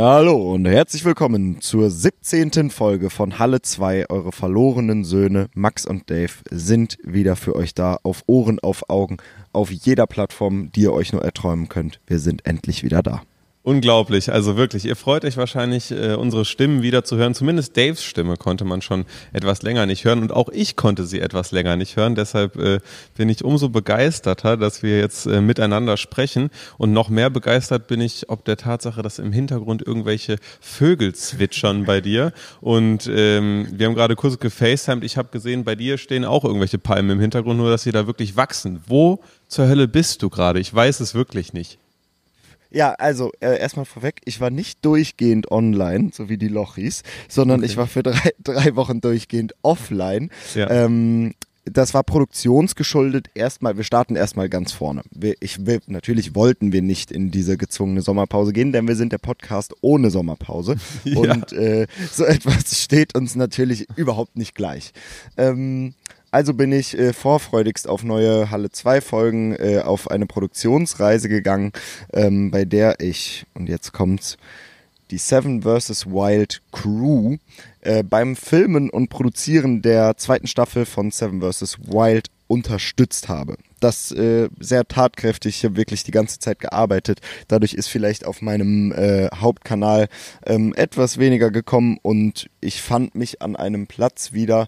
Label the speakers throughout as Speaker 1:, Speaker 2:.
Speaker 1: Hallo und herzlich willkommen zur 17. Folge von Halle 2. Eure verlorenen Söhne Max und Dave sind wieder für euch da, auf Ohren, auf Augen, auf jeder Plattform, die ihr euch nur erträumen könnt. Wir sind endlich wieder da.
Speaker 2: Unglaublich, also wirklich. Ihr freut euch wahrscheinlich, äh, unsere Stimmen wieder zu hören. Zumindest Daves Stimme konnte man schon etwas länger nicht hören und auch ich konnte sie etwas länger nicht hören. Deshalb äh, bin ich umso begeisterter, dass wir jetzt äh, miteinander sprechen und noch mehr begeistert bin ich ob der Tatsache, dass im Hintergrund irgendwelche Vögel zwitschern bei dir. Und ähm, wir haben gerade kurz gefacetimed. Ich habe gesehen, bei dir stehen auch irgendwelche Palmen im Hintergrund, nur dass sie da wirklich wachsen. Wo zur Hölle bist du gerade? Ich weiß es wirklich nicht.
Speaker 1: Ja, also äh, erstmal vorweg, ich war nicht durchgehend online, so wie die Lochis, sondern okay. ich war für drei, drei Wochen durchgehend offline. Ja. Ähm, das war produktionsgeschuldet erstmal, wir starten erstmal ganz vorne. Wir, ich will, natürlich wollten wir nicht in diese gezwungene Sommerpause gehen, denn wir sind der Podcast ohne Sommerpause. Ja. Und äh, so etwas steht uns natürlich überhaupt nicht gleich. Ähm, also bin ich äh, vorfreudigst auf neue Halle 2 Folgen äh, auf eine Produktionsreise gegangen, ähm, bei der ich, und jetzt kommt's, die Seven vs. Wild Crew äh, beim Filmen und Produzieren der zweiten Staffel von Seven vs. Wild unterstützt habe. Das äh, sehr tatkräftig, ich habe wirklich die ganze Zeit gearbeitet. Dadurch ist vielleicht auf meinem äh, Hauptkanal ähm, etwas weniger gekommen und ich fand mich an einem Platz wieder,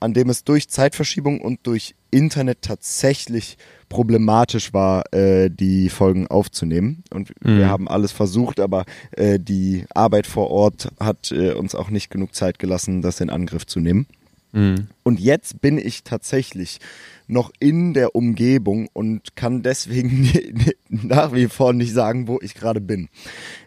Speaker 1: an dem es durch Zeitverschiebung und durch Internet tatsächlich problematisch war, äh, die Folgen aufzunehmen. Und mhm. wir haben alles versucht, aber äh, die Arbeit vor Ort hat äh, uns auch nicht genug Zeit gelassen, das in Angriff zu nehmen. Mhm. Und jetzt bin ich tatsächlich noch in der Umgebung und kann deswegen nach wie vor nicht sagen, wo ich gerade bin.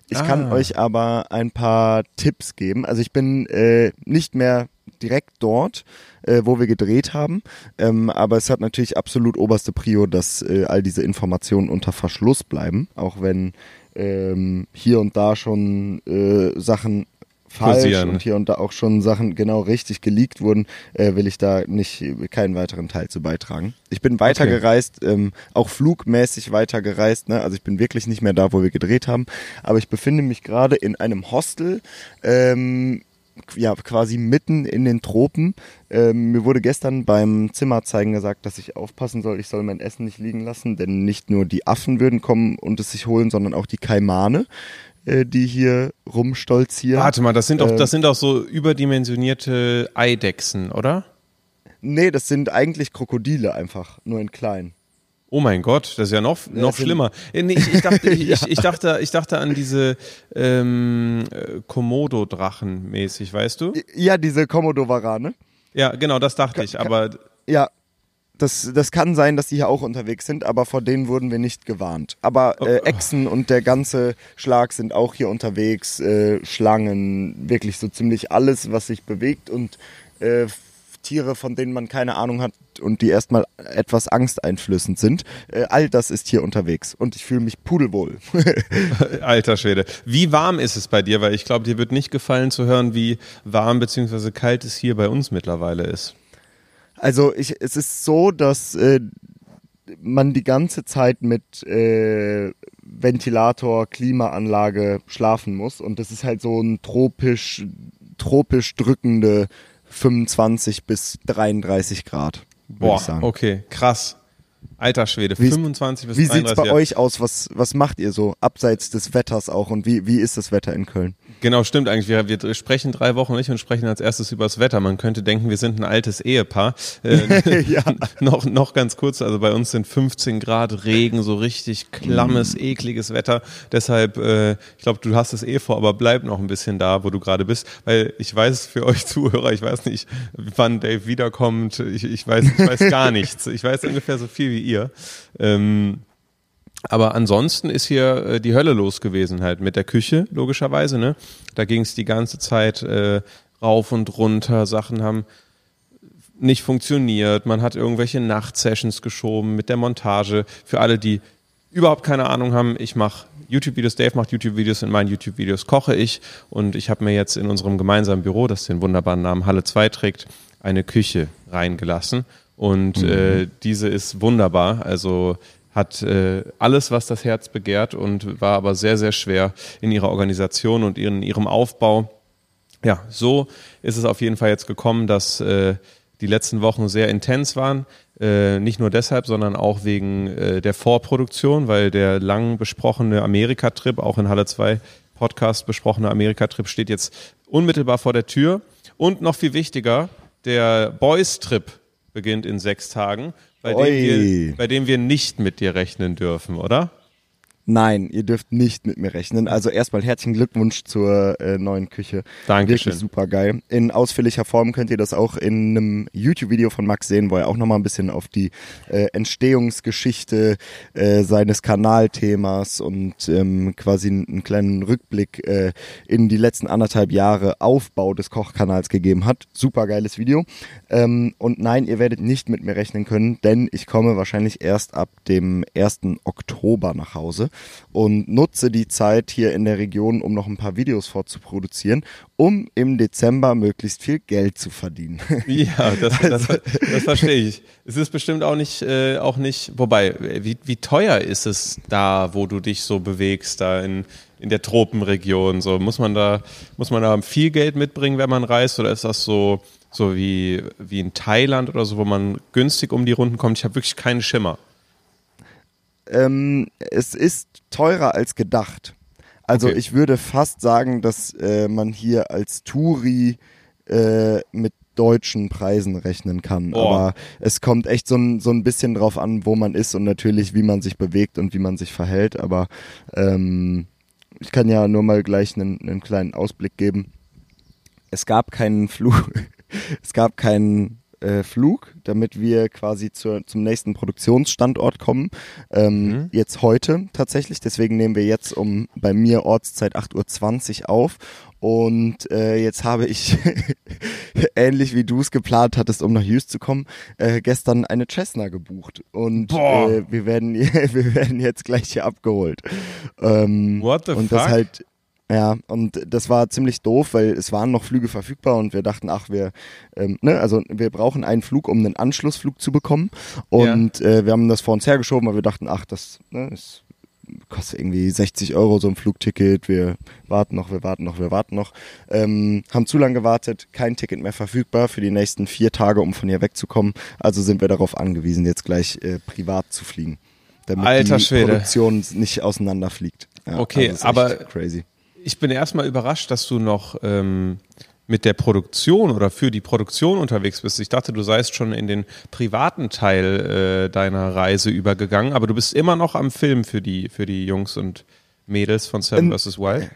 Speaker 1: Ich ah. kann euch aber ein paar Tipps geben. Also ich bin äh, nicht mehr direkt dort, äh, wo wir gedreht haben. Ähm, aber es hat natürlich absolut oberste Prio, dass äh, all diese Informationen unter Verschluss bleiben, auch wenn ähm, hier und da schon äh, Sachen falsch Kursieren. und hier und da auch schon Sachen genau richtig geleakt wurden, äh, will ich da nicht keinen weiteren Teil zu beitragen. Ich bin weitergereist, okay. ähm, auch flugmäßig weitergereist, ne? also ich bin wirklich nicht mehr da, wo wir gedreht haben, aber ich befinde mich gerade in einem Hostel ähm, ja quasi mitten in den Tropen. Ähm, mir wurde gestern beim Zimmerzeigen gesagt, dass ich aufpassen soll, ich soll mein Essen nicht liegen lassen, denn nicht nur die Affen würden kommen und es sich holen, sondern auch die Kaimane die hier rumstolzieren.
Speaker 2: Warte mal, das sind doch, ähm, das sind doch so überdimensionierte Eidechsen, oder?
Speaker 1: Nee, das sind eigentlich Krokodile einfach, nur in klein.
Speaker 2: Oh mein Gott, das ist ja noch, noch schlimmer. Äh, nee, ich, ich, dachte, ich, ja. ich, dachte, ich dachte an diese ähm, äh, Komodo-Drachen mäßig, weißt du?
Speaker 1: Ja, diese Komodo-Warane.
Speaker 2: Ja, genau, das dachte
Speaker 1: kann,
Speaker 2: ich, aber.
Speaker 1: Ja, das, das kann sein, dass die hier auch unterwegs sind, aber vor denen wurden wir nicht gewarnt. Aber äh. Echsen und der ganze Schlag sind auch hier unterwegs, äh, Schlangen, wirklich so ziemlich alles, was sich bewegt und äh, Tiere, von denen man keine Ahnung hat und die erstmal etwas angsteinflößend sind. Äh, all das ist hier unterwegs und ich fühle mich pudelwohl.
Speaker 2: Alter Schwede. Wie warm ist es bei dir? Weil ich glaube, dir wird nicht gefallen zu hören, wie warm bzw. kalt es hier bei uns mittlerweile ist.
Speaker 1: Also ich, es ist so, dass äh, man die ganze Zeit mit äh, Ventilator, Klimaanlage schlafen muss und das ist halt so ein tropisch, tropisch drückende 25 bis 33 Grad.
Speaker 2: Boah, okay, krass. Alter Schwede,
Speaker 1: wie
Speaker 2: 25 bis
Speaker 1: wie 33 Wie sieht's bei Jahre. euch aus? Was, was macht ihr so abseits des Wetters auch und wie, wie ist das Wetter in Köln?
Speaker 2: Genau, stimmt eigentlich. Wir, wir sprechen drei Wochen nicht und sprechen als erstes über das Wetter. Man könnte denken, wir sind ein altes Ehepaar. Äh, ja. noch, noch ganz kurz, also bei uns sind 15 Grad Regen, so richtig klammes, mm. ekliges Wetter. Deshalb, äh, ich glaube, du hast es eh vor, aber bleib noch ein bisschen da, wo du gerade bist. Weil ich weiß für euch Zuhörer, ich weiß nicht, wann Dave wiederkommt. Ich, ich, weiß, ich weiß gar nichts. Ich weiß ungefähr so viel wie ihr. Ähm, aber ansonsten ist hier äh, die Hölle los gewesen halt mit der Küche, logischerweise. Ne? Da ging es die ganze Zeit äh, rauf und runter, Sachen haben nicht funktioniert, man hat irgendwelche Nachtsessions geschoben mit der Montage. Für alle, die überhaupt keine Ahnung haben, ich mache YouTube-Videos, Dave macht YouTube-Videos, in meinen YouTube-Videos koche ich und ich habe mir jetzt in unserem gemeinsamen Büro, das den wunderbaren Namen Halle 2 trägt, eine Küche reingelassen und mhm. äh, diese ist wunderbar. Also hat äh, alles, was das Herz begehrt und war aber sehr, sehr schwer in ihrer Organisation und in ihrem Aufbau. Ja, so ist es auf jeden Fall jetzt gekommen, dass äh, die letzten Wochen sehr intens waren. Äh, nicht nur deshalb, sondern auch wegen äh, der Vorproduktion, weil der lang besprochene Amerika-Trip, auch in Halle 2 Podcast besprochene Amerika-Trip, steht jetzt unmittelbar vor der Tür. Und noch viel wichtiger, der Boys-Trip beginnt in sechs Tagen, bei dem, wir, bei dem wir nicht mit dir rechnen dürfen, oder?
Speaker 1: Nein, ihr dürft nicht mit mir rechnen. Also erstmal herzlichen Glückwunsch zur äh, neuen Küche.
Speaker 2: Dankeschön.
Speaker 1: Wirklich super geil. In ausführlicher Form könnt ihr das auch in einem YouTube-Video von Max sehen, wo er auch nochmal ein bisschen auf die äh, Entstehungsgeschichte äh, seines Kanalthemas und ähm, quasi einen kleinen Rückblick äh, in die letzten anderthalb Jahre Aufbau des Kochkanals gegeben hat. Super geiles Video. Ähm, und nein, ihr werdet nicht mit mir rechnen können, denn ich komme wahrscheinlich erst ab dem 1. Oktober nach Hause und nutze die Zeit hier in der Region, um noch ein paar Videos vorzuproduzieren, um im Dezember möglichst viel Geld zu verdienen.
Speaker 2: Ja, das, das, das, das verstehe ich. Es ist bestimmt auch nicht, äh, auch nicht, wobei, wie, wie teuer ist es da, wo du dich so bewegst, da in, in der Tropenregion? So, muss man da, muss man da viel Geld mitbringen, wenn man reist, oder ist das so, so wie, wie in Thailand oder so, wo man günstig um die Runden kommt? Ich habe wirklich keinen Schimmer.
Speaker 1: Ähm, es ist teurer als gedacht. Also okay. ich würde fast sagen, dass äh, man hier als Touri äh, mit deutschen Preisen rechnen kann. Oh. Aber es kommt echt so ein, so ein bisschen drauf an, wo man ist und natürlich, wie man sich bewegt und wie man sich verhält. Aber ähm, ich kann ja nur mal gleich einen, einen kleinen Ausblick geben. Es gab keinen Flug, es gab keinen äh, Flug, damit wir quasi zur, zum nächsten Produktionsstandort kommen. Ähm, mhm. Jetzt heute tatsächlich, deswegen nehmen wir jetzt um bei mir Ortszeit 8.20 Uhr auf. Und äh, jetzt habe ich, ähnlich wie du es geplant hattest, um nach Hughes zu kommen, äh, gestern eine Cessna gebucht. Und äh, wir, werden, wir werden jetzt gleich hier abgeholt.
Speaker 2: Ähm, What the
Speaker 1: und
Speaker 2: fuck?
Speaker 1: Das halt, ja, und das war ziemlich doof, weil es waren noch Flüge verfügbar und wir dachten, ach, wir, ähm, ne, also wir brauchen einen Flug, um einen Anschlussflug zu bekommen. Und ja. äh, wir haben das vor uns hergeschoben, weil wir dachten, ach, das ne, ist, kostet irgendwie 60 Euro so ein Flugticket. Wir warten noch, wir warten noch, wir warten noch. Ähm, haben zu lange gewartet, kein Ticket mehr verfügbar für die nächsten vier Tage, um von hier wegzukommen. Also sind wir darauf angewiesen, jetzt gleich äh, privat zu fliegen. Damit
Speaker 2: Alter die
Speaker 1: Schwede. Produktion nicht auseinanderfliegt.
Speaker 2: Ja, okay, also aber crazy ich bin erstmal überrascht, dass du noch ähm, mit der Produktion oder für die Produktion unterwegs bist. Ich dachte, du seist schon in den privaten Teil äh, deiner Reise übergegangen, aber du bist immer noch am Film für die, für die Jungs und Mädels von Seven vs. Wild.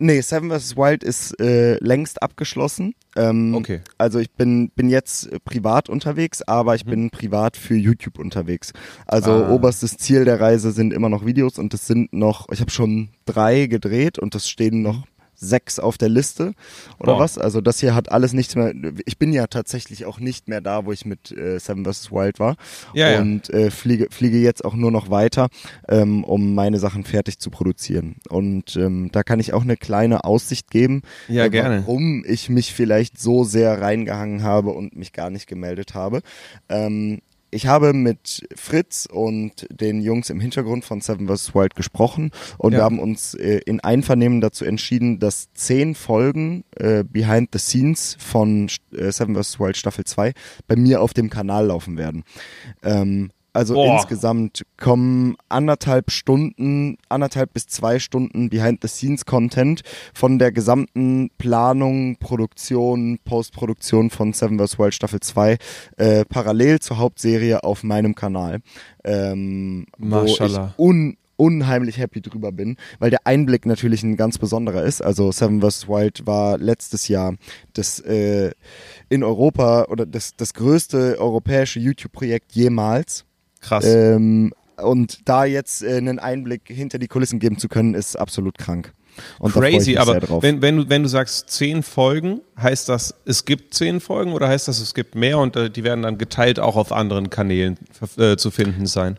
Speaker 1: Nee, Seven vs. Wild ist äh, längst abgeschlossen. Ähm,
Speaker 2: okay.
Speaker 1: Also ich bin, bin jetzt privat unterwegs, aber ich mhm. bin privat für YouTube unterwegs. Also ah. oberstes Ziel der Reise sind immer noch Videos und es sind noch, ich habe schon drei gedreht und es stehen noch sechs auf der Liste oder Boah. was. Also das hier hat alles nichts mehr. Ich bin ja tatsächlich auch nicht mehr da, wo ich mit äh, Seven vs. Wild war.
Speaker 2: Ja,
Speaker 1: und äh, fliege, fliege jetzt auch nur noch weiter, ähm, um meine Sachen fertig zu produzieren. Und ähm, da kann ich auch eine kleine Aussicht geben,
Speaker 2: ja, äh, gerne.
Speaker 1: warum ich mich vielleicht so sehr reingehangen habe und mich gar nicht gemeldet habe. Ähm, ich habe mit Fritz und den Jungs im Hintergrund von Seven vs. Wild gesprochen und ja. wir haben uns äh, in Einvernehmen dazu entschieden, dass zehn Folgen äh, Behind the Scenes von äh, Seven vs. Wild Staffel 2 bei mir auf dem Kanal laufen werden. Ähm, also Boah. insgesamt kommen anderthalb Stunden, anderthalb bis zwei Stunden Behind-the-Scenes-Content von der gesamten Planung, Produktion, Postproduktion von Seven vs. Wild Staffel 2 äh, parallel zur Hauptserie auf meinem Kanal. Ähm. Wo ich un unheimlich happy drüber bin, weil der Einblick natürlich ein ganz besonderer ist. Also Seven vs. Wild war letztes Jahr das äh, in Europa oder das, das größte europäische YouTube-Projekt jemals.
Speaker 2: Krass.
Speaker 1: Ähm, und da jetzt äh, einen Einblick hinter die Kulissen geben zu können, ist absolut krank. Und
Speaker 2: Crazy, aber wenn, wenn, du, wenn du sagst zehn Folgen, heißt das, es gibt zehn Folgen oder heißt das, es gibt mehr und äh, die werden dann geteilt auch auf anderen Kanälen äh, zu finden sein?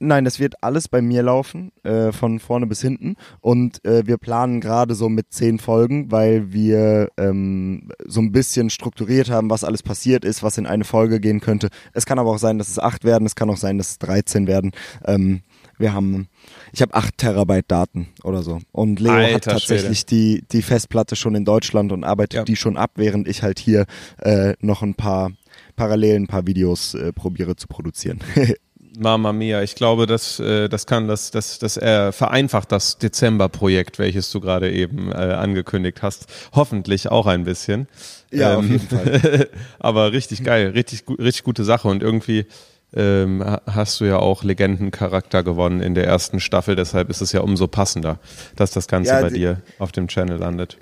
Speaker 1: Nein, das wird alles bei mir laufen, äh, von vorne bis hinten. Und äh, wir planen gerade so mit zehn Folgen, weil wir ähm, so ein bisschen strukturiert haben, was alles passiert ist, was in eine Folge gehen könnte. Es kann aber auch sein, dass es acht werden, es kann auch sein, dass es 13 werden. Ähm, wir haben, ich habe acht Terabyte Daten oder so. Und Leo Alter, hat tatsächlich die, die Festplatte schon in Deutschland und arbeitet ja. die schon ab, während ich halt hier äh, noch ein paar parallel ein paar Videos äh, probiere zu produzieren.
Speaker 2: Mama Mia, ich glaube, das, äh, das kann das, das, das äh, vereinfacht das Dezember-Projekt, welches du gerade eben äh, angekündigt hast. Hoffentlich auch ein bisschen.
Speaker 1: Ja, ähm, auf jeden Fall.
Speaker 2: aber richtig geil, richtig, richtig gute Sache und irgendwie ähm, hast du ja auch Legendencharakter gewonnen in der ersten Staffel, deshalb ist es ja umso passender, dass das Ganze ja, bei dir auf dem Channel landet.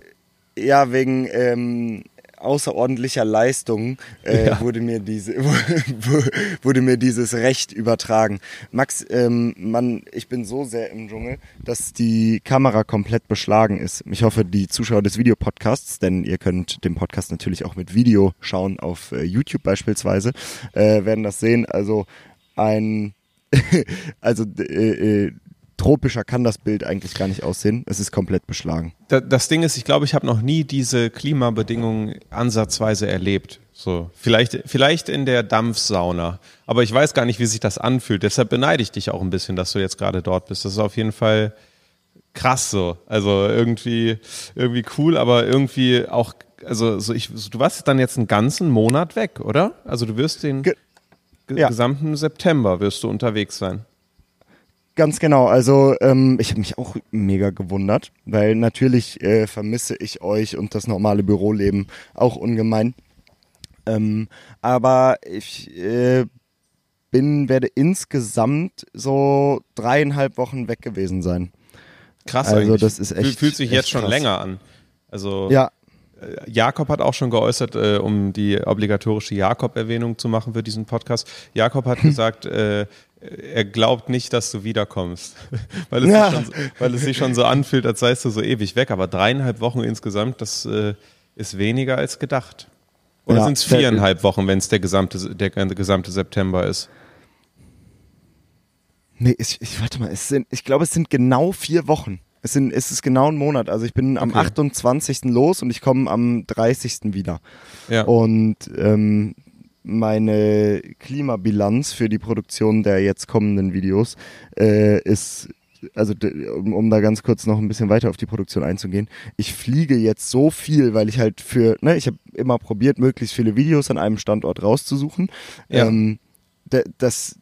Speaker 1: Ja, wegen ähm, außerordentlicher Leistung äh, ja. wurde mir diese wurde mir dieses Recht übertragen. Max, ähm, man, ich bin so sehr im Dschungel, dass die Kamera komplett beschlagen ist. Ich hoffe, die Zuschauer des Videopodcasts, denn ihr könnt den Podcast natürlich auch mit Video schauen auf äh, YouTube beispielsweise, äh, werden das sehen. Also ein also äh, äh, tropischer kann das Bild eigentlich gar nicht aussehen. Es ist komplett beschlagen.
Speaker 2: Das Ding ist, ich glaube, ich habe noch nie diese Klimabedingungen ansatzweise erlebt. So, vielleicht, vielleicht in der Dampfsauna. Aber ich weiß gar nicht, wie sich das anfühlt. Deshalb beneide ich dich auch ein bisschen, dass du jetzt gerade dort bist. Das ist auf jeden Fall krass so. Also irgendwie, irgendwie cool, aber irgendwie auch, also so ich, du warst dann jetzt einen ganzen Monat weg, oder? Also du wirst den Ge ja. gesamten September wirst du unterwegs sein.
Speaker 1: Ganz genau. Also ähm, ich habe mich auch mega gewundert, weil natürlich äh, vermisse ich euch und das normale Büroleben auch ungemein. Ähm, aber ich äh, bin, werde insgesamt so dreieinhalb Wochen weg gewesen sein.
Speaker 2: Krass, also eigentlich. das ist echt. Fühlt sich jetzt schon krass. länger an. Also
Speaker 1: ja.
Speaker 2: Äh, Jakob hat auch schon geäußert, äh, um die obligatorische Jakob-Erwähnung zu machen für diesen Podcast. Jakob hat gesagt, äh, er glaubt nicht, dass du wiederkommst, weil es, ja. sich, schon, weil es sich schon so anfühlt, als seist du so ewig weg. Aber dreieinhalb Wochen insgesamt, das äh, ist weniger als gedacht. Oder ja, sind es viereinhalb Wochen, wenn es der gesamte, der gesamte September ist?
Speaker 1: Nee, ich, ich warte mal, es sind, ich glaube, es sind genau vier Wochen. Es, sind, es ist genau ein Monat. Also ich bin am 28. los und ich komme am 30. wieder. Ja. Und ähm, meine Klimabilanz für die Produktion der jetzt kommenden Videos äh, ist also um, um da ganz kurz noch ein bisschen weiter auf die Produktion einzugehen, ich fliege jetzt so viel, weil ich halt für, ne, ich habe immer probiert, möglichst viele Videos an einem Standort rauszusuchen. Ja. Ähm, das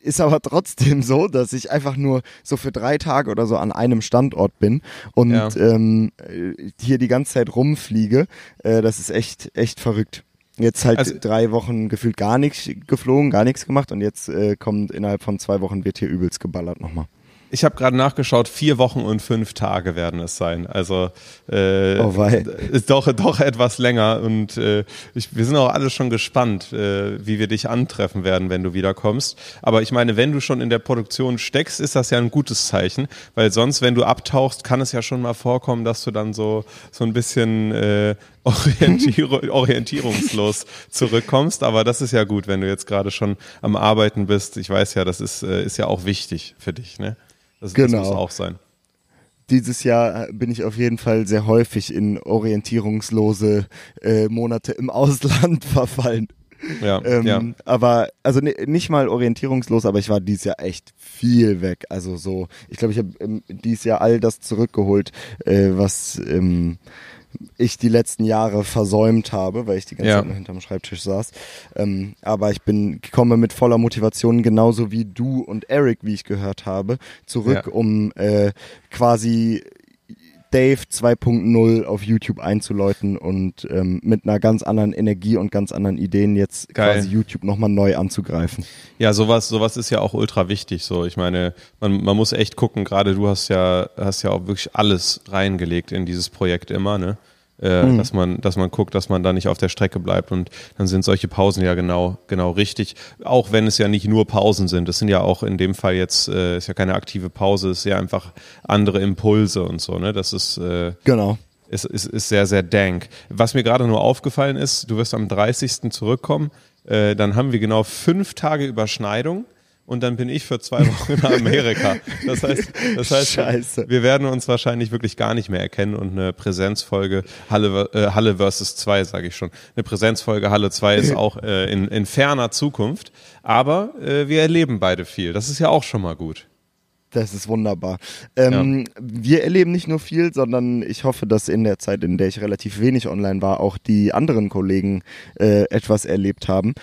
Speaker 1: ist aber trotzdem so, dass ich einfach nur so für drei Tage oder so an einem Standort bin und ja. ähm, hier die ganze Zeit rumfliege. Äh, das ist echt, echt verrückt. Jetzt halt also, drei Wochen gefühlt gar nichts geflogen, gar nichts gemacht und jetzt äh, kommt innerhalb von zwei Wochen wird hier übelst geballert nochmal.
Speaker 2: Ich habe gerade nachgeschaut, vier Wochen und fünf Tage werden es sein. Also äh, oh ist doch, doch etwas länger und äh, ich, wir sind auch alle schon gespannt, äh, wie wir dich antreffen werden, wenn du wiederkommst. Aber ich meine, wenn du schon in der Produktion steckst, ist das ja ein gutes Zeichen, weil sonst, wenn du abtauchst, kann es ja schon mal vorkommen, dass du dann so, so ein bisschen äh, Orientier orientierungslos zurückkommst. Aber das ist ja gut, wenn du jetzt gerade schon am Arbeiten bist. Ich weiß ja, das ist, äh, ist ja auch wichtig für dich, ne? Das, genau. das muss auch sein.
Speaker 1: Dieses Jahr bin ich auf jeden Fall sehr häufig in orientierungslose äh, Monate im Ausland verfallen.
Speaker 2: Ja, ähm, ja.
Speaker 1: Aber, also nicht mal orientierungslos, aber ich war dieses Jahr echt viel weg. Also so, ich glaube, ich habe ähm, dieses Jahr all das zurückgeholt, äh, was ähm, ich die letzten Jahre versäumt habe, weil ich die ganze ja. Zeit nur hinterm Schreibtisch saß. Ähm, aber ich bin komme mit voller Motivation, genauso wie du und Eric, wie ich gehört habe, zurück, ja. um äh, quasi Dave 2.0 auf YouTube einzuläuten und ähm, mit einer ganz anderen Energie und ganz anderen Ideen jetzt Geil. quasi YouTube nochmal neu anzugreifen.
Speaker 2: Ja, sowas, sowas ist ja auch ultra wichtig. So, ich meine, man, man muss echt gucken, gerade du hast ja, hast ja auch wirklich alles reingelegt in dieses Projekt immer, ne? Äh, mhm. dass man, dass man guckt, dass man da nicht auf der Strecke bleibt und dann sind solche Pausen ja genau, genau richtig. Auch wenn es ja nicht nur Pausen sind, das sind ja auch in dem Fall jetzt äh, ist ja keine aktive Pause, ist ja einfach andere Impulse und so. Ne, das ist äh,
Speaker 1: genau.
Speaker 2: Ist, ist, ist sehr, sehr dank. Was mir gerade nur aufgefallen ist, du wirst am 30. zurückkommen, äh, dann haben wir genau fünf Tage Überschneidung. Und dann bin ich für zwei Wochen in Amerika. Das heißt, das heißt Scheiße. wir werden uns wahrscheinlich wirklich gar nicht mehr erkennen und eine Präsenzfolge Halle, äh, Halle versus 2, sage ich schon. Eine Präsenzfolge Halle 2 ist auch äh, in, in ferner Zukunft, aber äh, wir erleben beide viel. Das ist ja auch schon mal gut.
Speaker 1: Das ist wunderbar. Ähm, ja. Wir erleben nicht nur viel, sondern ich hoffe, dass in der Zeit, in der ich relativ wenig online war, auch die anderen Kollegen äh, etwas erlebt haben.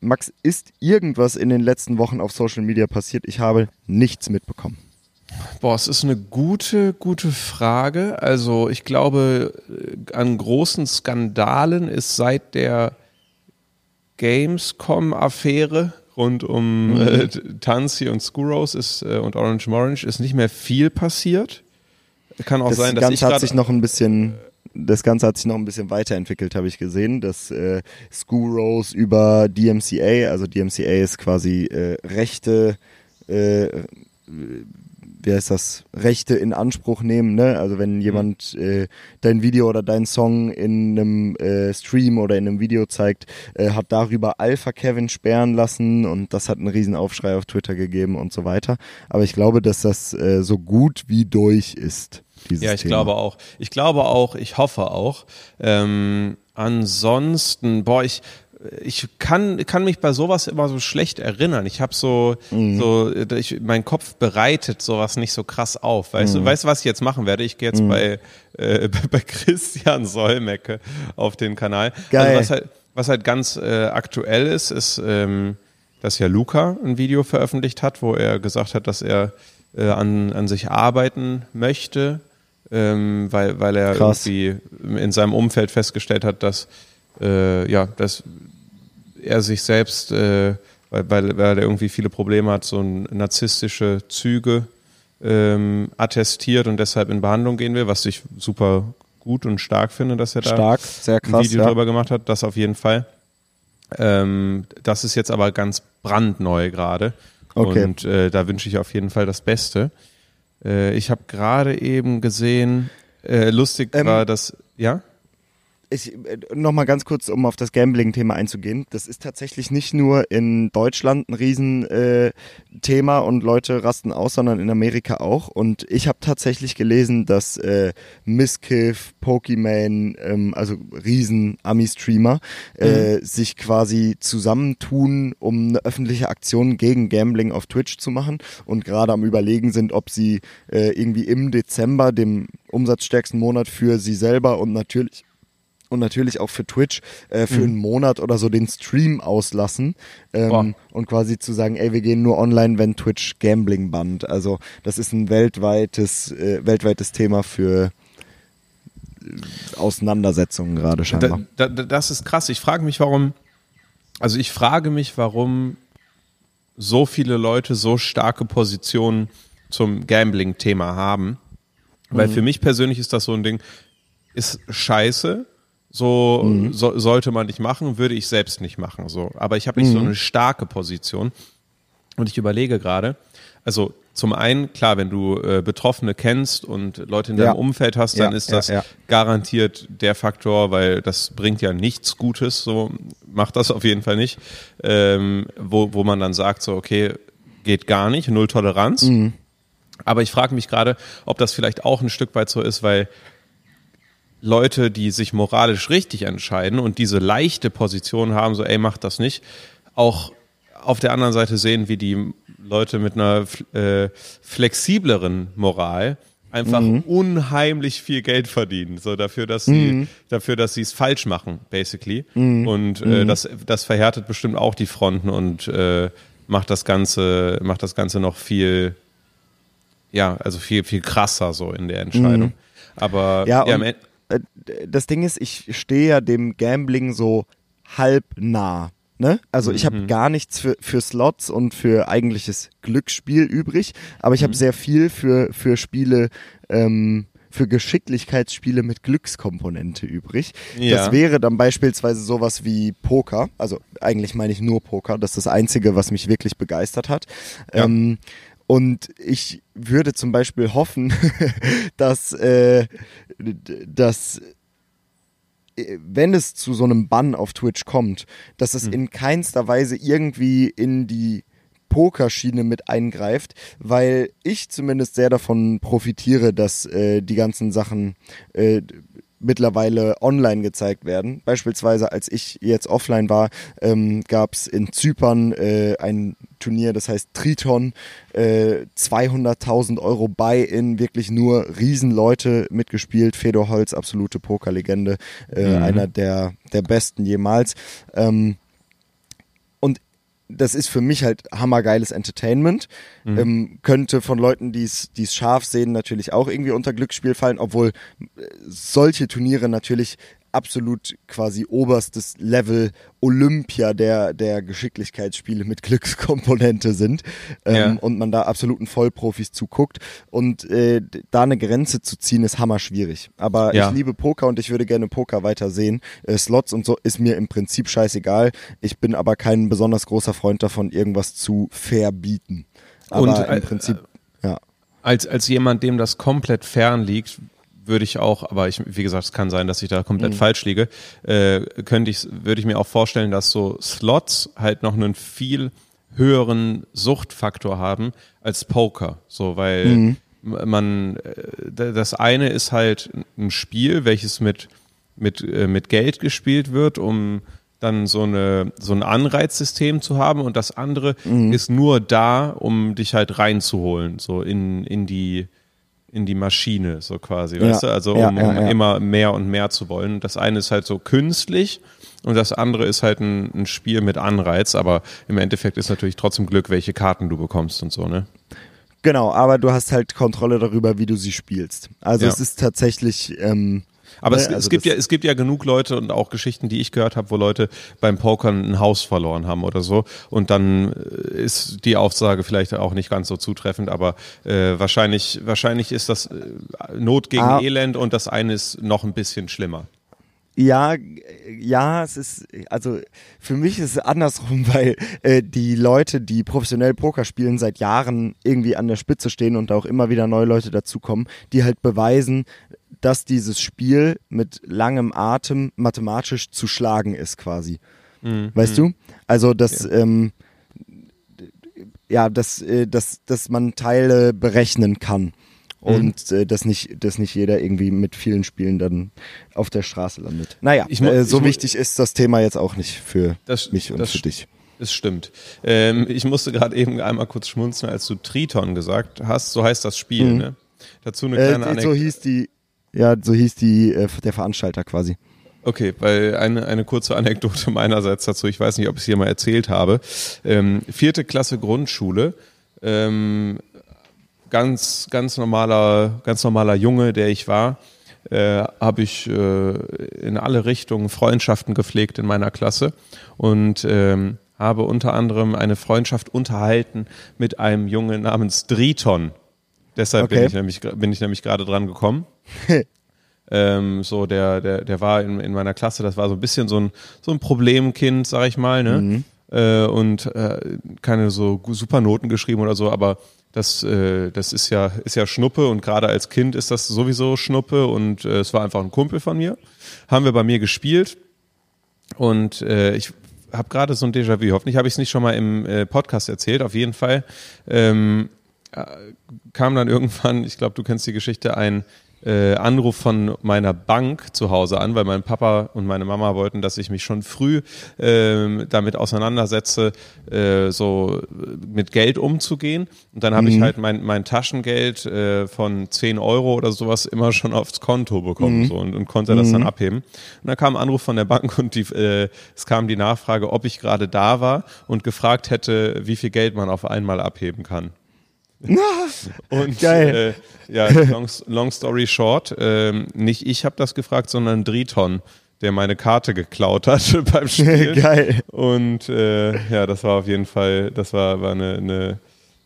Speaker 1: Max, ist irgendwas in den letzten Wochen auf Social Media passiert? Ich habe nichts mitbekommen.
Speaker 2: Boah, es ist eine gute, gute Frage. Also ich glaube, äh, an großen Skandalen ist seit der Gamescom-Affäre rund um mhm. äh, Tansi und Skuros ist, äh, und Orange Morange ist nicht mehr viel passiert. Kann auch
Speaker 1: das
Speaker 2: sein,
Speaker 1: dass Ganze ich hat sich noch ein bisschen das Ganze hat sich noch ein bisschen weiterentwickelt, habe ich gesehen, dass äh, Skuros über DMCA, also DMCA ist quasi äh, rechte äh, wie heißt das, Rechte in Anspruch nehmen, ne? Also wenn jemand mhm. äh, dein Video oder dein Song in einem äh, Stream oder in einem Video zeigt, äh, hat darüber Alpha Kevin sperren lassen und das hat einen riesen Aufschrei auf Twitter gegeben und so weiter. Aber ich glaube, dass das äh, so gut wie durch ist.
Speaker 2: Ja, ich Thema. glaube auch. Ich glaube auch, ich hoffe auch. Ähm, ansonsten, boah, ich ich kann, kann mich bei sowas immer so schlecht erinnern. Ich habe so, mhm. so ich, mein Kopf bereitet sowas nicht so krass auf. Weißt mhm. du, weißt was ich jetzt machen werde? Ich gehe jetzt mhm. bei, äh, bei Christian Solmecke auf den Kanal. Also
Speaker 1: Geil.
Speaker 2: Also was, halt, was halt ganz äh, aktuell ist, ist, ähm, dass ja Luca ein Video veröffentlicht hat, wo er gesagt hat, dass er äh, an, an sich arbeiten möchte, ähm, weil, weil er Krass. irgendwie in seinem Umfeld festgestellt hat, dass äh, ja, dass er sich selbst, äh, weil, weil, weil er irgendwie viele Probleme hat, so narzisstische Züge ähm, attestiert und deshalb in Behandlung gehen will, was ich super gut und stark finde, dass er da
Speaker 1: stark, sehr krass,
Speaker 2: ein Video
Speaker 1: ja.
Speaker 2: darüber gemacht hat. Das auf jeden Fall. Ähm, das ist jetzt aber ganz brandneu gerade. Okay. Und äh, da wünsche ich auf jeden Fall das Beste. Äh, ich habe gerade eben gesehen, äh, lustig ähm, war das, ja?
Speaker 1: Ich, äh, noch mal ganz kurz, um auf das Gambling-Thema einzugehen. Das ist tatsächlich nicht nur in Deutschland ein Riesenthema äh, und Leute rasten aus, sondern in Amerika auch. Und ich habe tatsächlich gelesen, dass äh, Miskiff, Pokimane, ähm, also Riesen-Ami-Streamer, äh, mhm. sich quasi zusammentun, um eine öffentliche Aktion gegen Gambling auf Twitch zu machen und gerade am überlegen sind, ob sie äh, irgendwie im Dezember, dem umsatzstärksten Monat für sie selber und natürlich und natürlich auch für Twitch äh, für mhm. einen Monat oder so den Stream auslassen ähm, und quasi zu sagen, ey, wir gehen nur online, wenn Twitch Gambling bannt. Also das ist ein weltweites, äh, weltweites Thema für äh, Auseinandersetzungen gerade scheinbar.
Speaker 2: Da, da, das ist krass. Ich frage mich, warum, also ich frage mich, warum so viele Leute so starke Positionen zum Gambling-Thema haben. Weil mhm. für mich persönlich ist das so ein Ding, ist scheiße, so, mhm. so, sollte man nicht machen, würde ich selbst nicht machen. So. Aber ich habe nicht mhm. so eine starke Position. Und ich überlege gerade, also zum einen, klar, wenn du äh, Betroffene kennst und Leute in deinem ja. Umfeld hast, dann ja, ist das ja, garantiert der Faktor, weil das bringt ja nichts Gutes, so macht das auf jeden Fall nicht, ähm, wo, wo man dann sagt, so, okay, geht gar nicht, null Toleranz. Mhm. Aber ich frage mich gerade, ob das vielleicht auch ein Stück weit so ist, weil Leute, die sich moralisch richtig entscheiden und diese leichte Position haben, so, ey, mach das nicht, auch auf der anderen Seite sehen, wie die Leute mit einer äh, flexibleren Moral einfach mhm. unheimlich viel Geld verdienen, so dafür, dass sie mhm. dafür, dass sie es falsch machen, basically. Mhm. Und äh, mhm. das, das verhärtet bestimmt auch die Fronten und äh, macht das Ganze, macht das Ganze noch viel, ja, also viel, viel krasser so in der Entscheidung. Mhm. Aber
Speaker 1: ja, ja äh, das Ding ist, ich stehe ja dem Gambling so halb nah. Ne? Also ich habe mhm. gar nichts für, für Slots und für eigentliches Glücksspiel übrig, aber ich mhm. habe sehr viel für, für Spiele, ähm, für Geschicklichkeitsspiele mit Glückskomponente übrig. Ja. Das wäre dann beispielsweise sowas wie Poker. Also eigentlich meine ich nur Poker. Das ist das Einzige, was mich wirklich begeistert hat. Ja. Ähm, und ich würde zum Beispiel hoffen, dass, äh, dass äh, wenn es zu so einem Bann auf Twitch kommt, dass es mhm. in keinster Weise irgendwie in die Pokerschiene mit eingreift, weil ich zumindest sehr davon profitiere, dass äh, die ganzen Sachen äh, mittlerweile online gezeigt werden. Beispielsweise, als ich jetzt offline war, ähm, gab es in Zypern äh, ein Turnier, das heißt Triton, äh, 200.000 Euro Buy-in, wirklich nur Riesenleute mitgespielt. Fedor Holz, absolute Pokerlegende, äh, mhm. einer der, der besten jemals. Ähm, und das ist für mich halt hammergeiles Entertainment. Mhm. Ähm, könnte von Leuten, die es scharf sehen, natürlich auch irgendwie unter Glücksspiel fallen, obwohl äh, solche Turniere natürlich absolut quasi oberstes Level Olympia der, der Geschicklichkeitsspiele mit Glückskomponente sind ähm, ja. und man da absoluten Vollprofis zuguckt. Und äh, da eine Grenze zu ziehen, ist hammer schwierig. Aber ja. ich liebe Poker und ich würde gerne Poker weiter sehen. Äh, Slots und so ist mir im Prinzip scheißegal. Ich bin aber kein besonders großer Freund davon, irgendwas zu verbieten. Aber und, im äh, Prinzip, ja.
Speaker 2: Als, als jemand, dem das komplett fern liegt, würde ich auch, aber ich, wie gesagt, es kann sein, dass ich da komplett mhm. falsch liege, äh, könnte ich, würde ich mir auch vorstellen, dass so Slots halt noch einen viel höheren Suchtfaktor haben als Poker. So, weil mhm. man, äh, das eine ist halt ein Spiel, welches mit, mit, äh, mit Geld gespielt wird, um dann so eine so ein Anreizsystem zu haben und das andere mhm. ist nur da, um dich halt reinzuholen, so in in die in die Maschine, so quasi, ja. weißt du? Also um, ja, ja, immer mehr und mehr zu wollen. Das eine ist halt so künstlich und das andere ist halt ein, ein, Spiel mit Anreiz, aber im Endeffekt ist natürlich trotzdem Glück, welche Karten du bekommst und so, ne?
Speaker 1: Genau, aber du hast halt Kontrolle darüber, wie du sie spielst. Also es ist tatsächlich ähm,
Speaker 2: aber es, also es, gibt ja, es gibt ja genug Leute und auch Geschichten, die ich gehört habe, wo Leute beim Pokern ein Haus verloren haben oder so. Und dann äh, ist die Aussage vielleicht auch nicht ganz so zutreffend, aber äh, wahrscheinlich, wahrscheinlich ist das äh, Not gegen ah. Elend und das eine ist noch ein bisschen schlimmer.
Speaker 1: Ja, ja, es ist, also für mich ist es andersrum, weil äh, die Leute, die professionell Poker spielen, seit Jahren irgendwie an der Spitze stehen und auch immer wieder neue Leute dazukommen, die halt beweisen, dass dieses Spiel mit langem Atem mathematisch zu schlagen ist quasi. Mhm. Weißt du? Also dass ja. ähm, ja, dass, äh, dass, dass man Teile berechnen kann mhm. und äh, dass nicht, dass nicht jeder irgendwie mit vielen Spielen dann auf der Straße landet. Naja, ich, äh, so ich, wichtig ist das Thema jetzt auch nicht für das, mich und für dich.
Speaker 2: Das stimmt. Ähm, ich musste gerade eben einmal kurz schmunzeln, als du Triton gesagt hast. So heißt das Spiel, mhm. ne?
Speaker 1: Dazu eine kleine äh, Anekdote. So hieß die, ja, so hieß die, äh, der Veranstalter quasi.
Speaker 2: Okay, weil eine, eine kurze Anekdote meinerseits dazu, ich weiß nicht, ob ich es hier mal erzählt habe. Ähm, vierte Klasse Grundschule, ähm, ganz, ganz normaler, ganz normaler Junge, der ich war, äh, habe ich äh, in alle Richtungen Freundschaften gepflegt in meiner Klasse und ähm, habe unter anderem eine Freundschaft unterhalten mit einem Jungen namens Driton. Deshalb okay. bin ich nämlich, bin ich nämlich gerade dran gekommen. ähm, so, der, der, der war in, in meiner Klasse, das war so ein bisschen so ein, so ein Problemkind, sag ich mal, ne? Mhm. Äh, und äh, keine so super Noten geschrieben oder so, aber das, äh, das ist ja, ist ja Schnuppe und gerade als Kind ist das sowieso Schnuppe und äh, es war einfach ein Kumpel von mir. Haben wir bei mir gespielt und äh, ich habe gerade so ein Déjà-vu. Hoffentlich habe ich es nicht schon mal im äh, Podcast erzählt. Auf jeden Fall ähm, äh, kam dann irgendwann, ich glaube, du kennst die Geschichte, ein äh, Anruf von meiner Bank zu Hause an, weil mein Papa und meine Mama wollten, dass ich mich schon früh äh, damit auseinandersetze, äh, so mit Geld umzugehen. Und dann habe mhm. ich halt mein, mein Taschengeld äh, von 10 Euro oder sowas immer schon aufs Konto bekommen mhm. so, und, und konnte das mhm. dann abheben. Und dann kam ein Anruf von der Bank und die, äh, es kam die Nachfrage, ob ich gerade da war und gefragt hätte, wie viel Geld man auf einmal abheben kann. Und Geil. Äh, ja, long, long, story short, äh, nicht ich habe das gefragt, sondern Driton, der meine Karte geklaut hat beim Spiel. Geil. Und äh, ja, das war auf jeden Fall, das war, war eine, eine,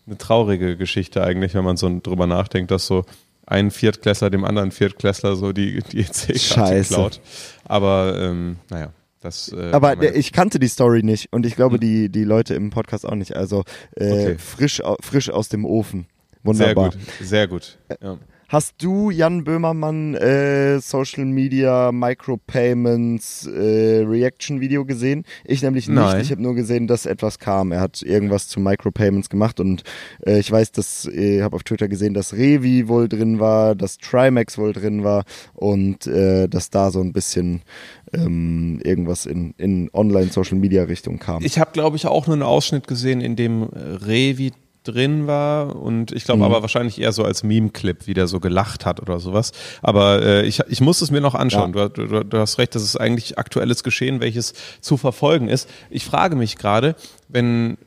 Speaker 2: eine traurige Geschichte eigentlich, wenn man so drüber nachdenkt, dass so ein Viertklässler dem anderen Viertklässler so die, die EC-Karte klaut. Aber ähm, naja. Das,
Speaker 1: äh, Aber der, ich kannte die Story nicht und ich glaube, hm. die, die Leute im Podcast auch nicht. Also äh, okay. frisch, frisch aus dem Ofen. Wunderbar.
Speaker 2: Sehr gut, sehr gut. Ja.
Speaker 1: Hast du Jan Böhmermann äh, Social Media Micropayments äh, Reaction Video gesehen? Ich nämlich nicht. Nein. Ich habe nur gesehen, dass etwas kam. Er hat irgendwas zu Micropayments gemacht und äh, ich weiß, dass ich äh, habe auf Twitter gesehen, dass Revi wohl drin war, dass Trimax wohl drin war und äh, dass da so ein bisschen ähm, irgendwas in, in Online-Social-Media-Richtung kam.
Speaker 2: Ich habe, glaube ich, auch nur einen Ausschnitt gesehen, in dem Revi drin war und ich glaube mhm. aber wahrscheinlich eher so als Meme-Clip, wie der so gelacht hat oder sowas. Aber äh, ich, ich muss es mir noch anschauen. Ja. Du, du, du, hast recht, das ist eigentlich aktuelles Geschehen, welches zu verfolgen ist. Ich frage mich gerade, wenn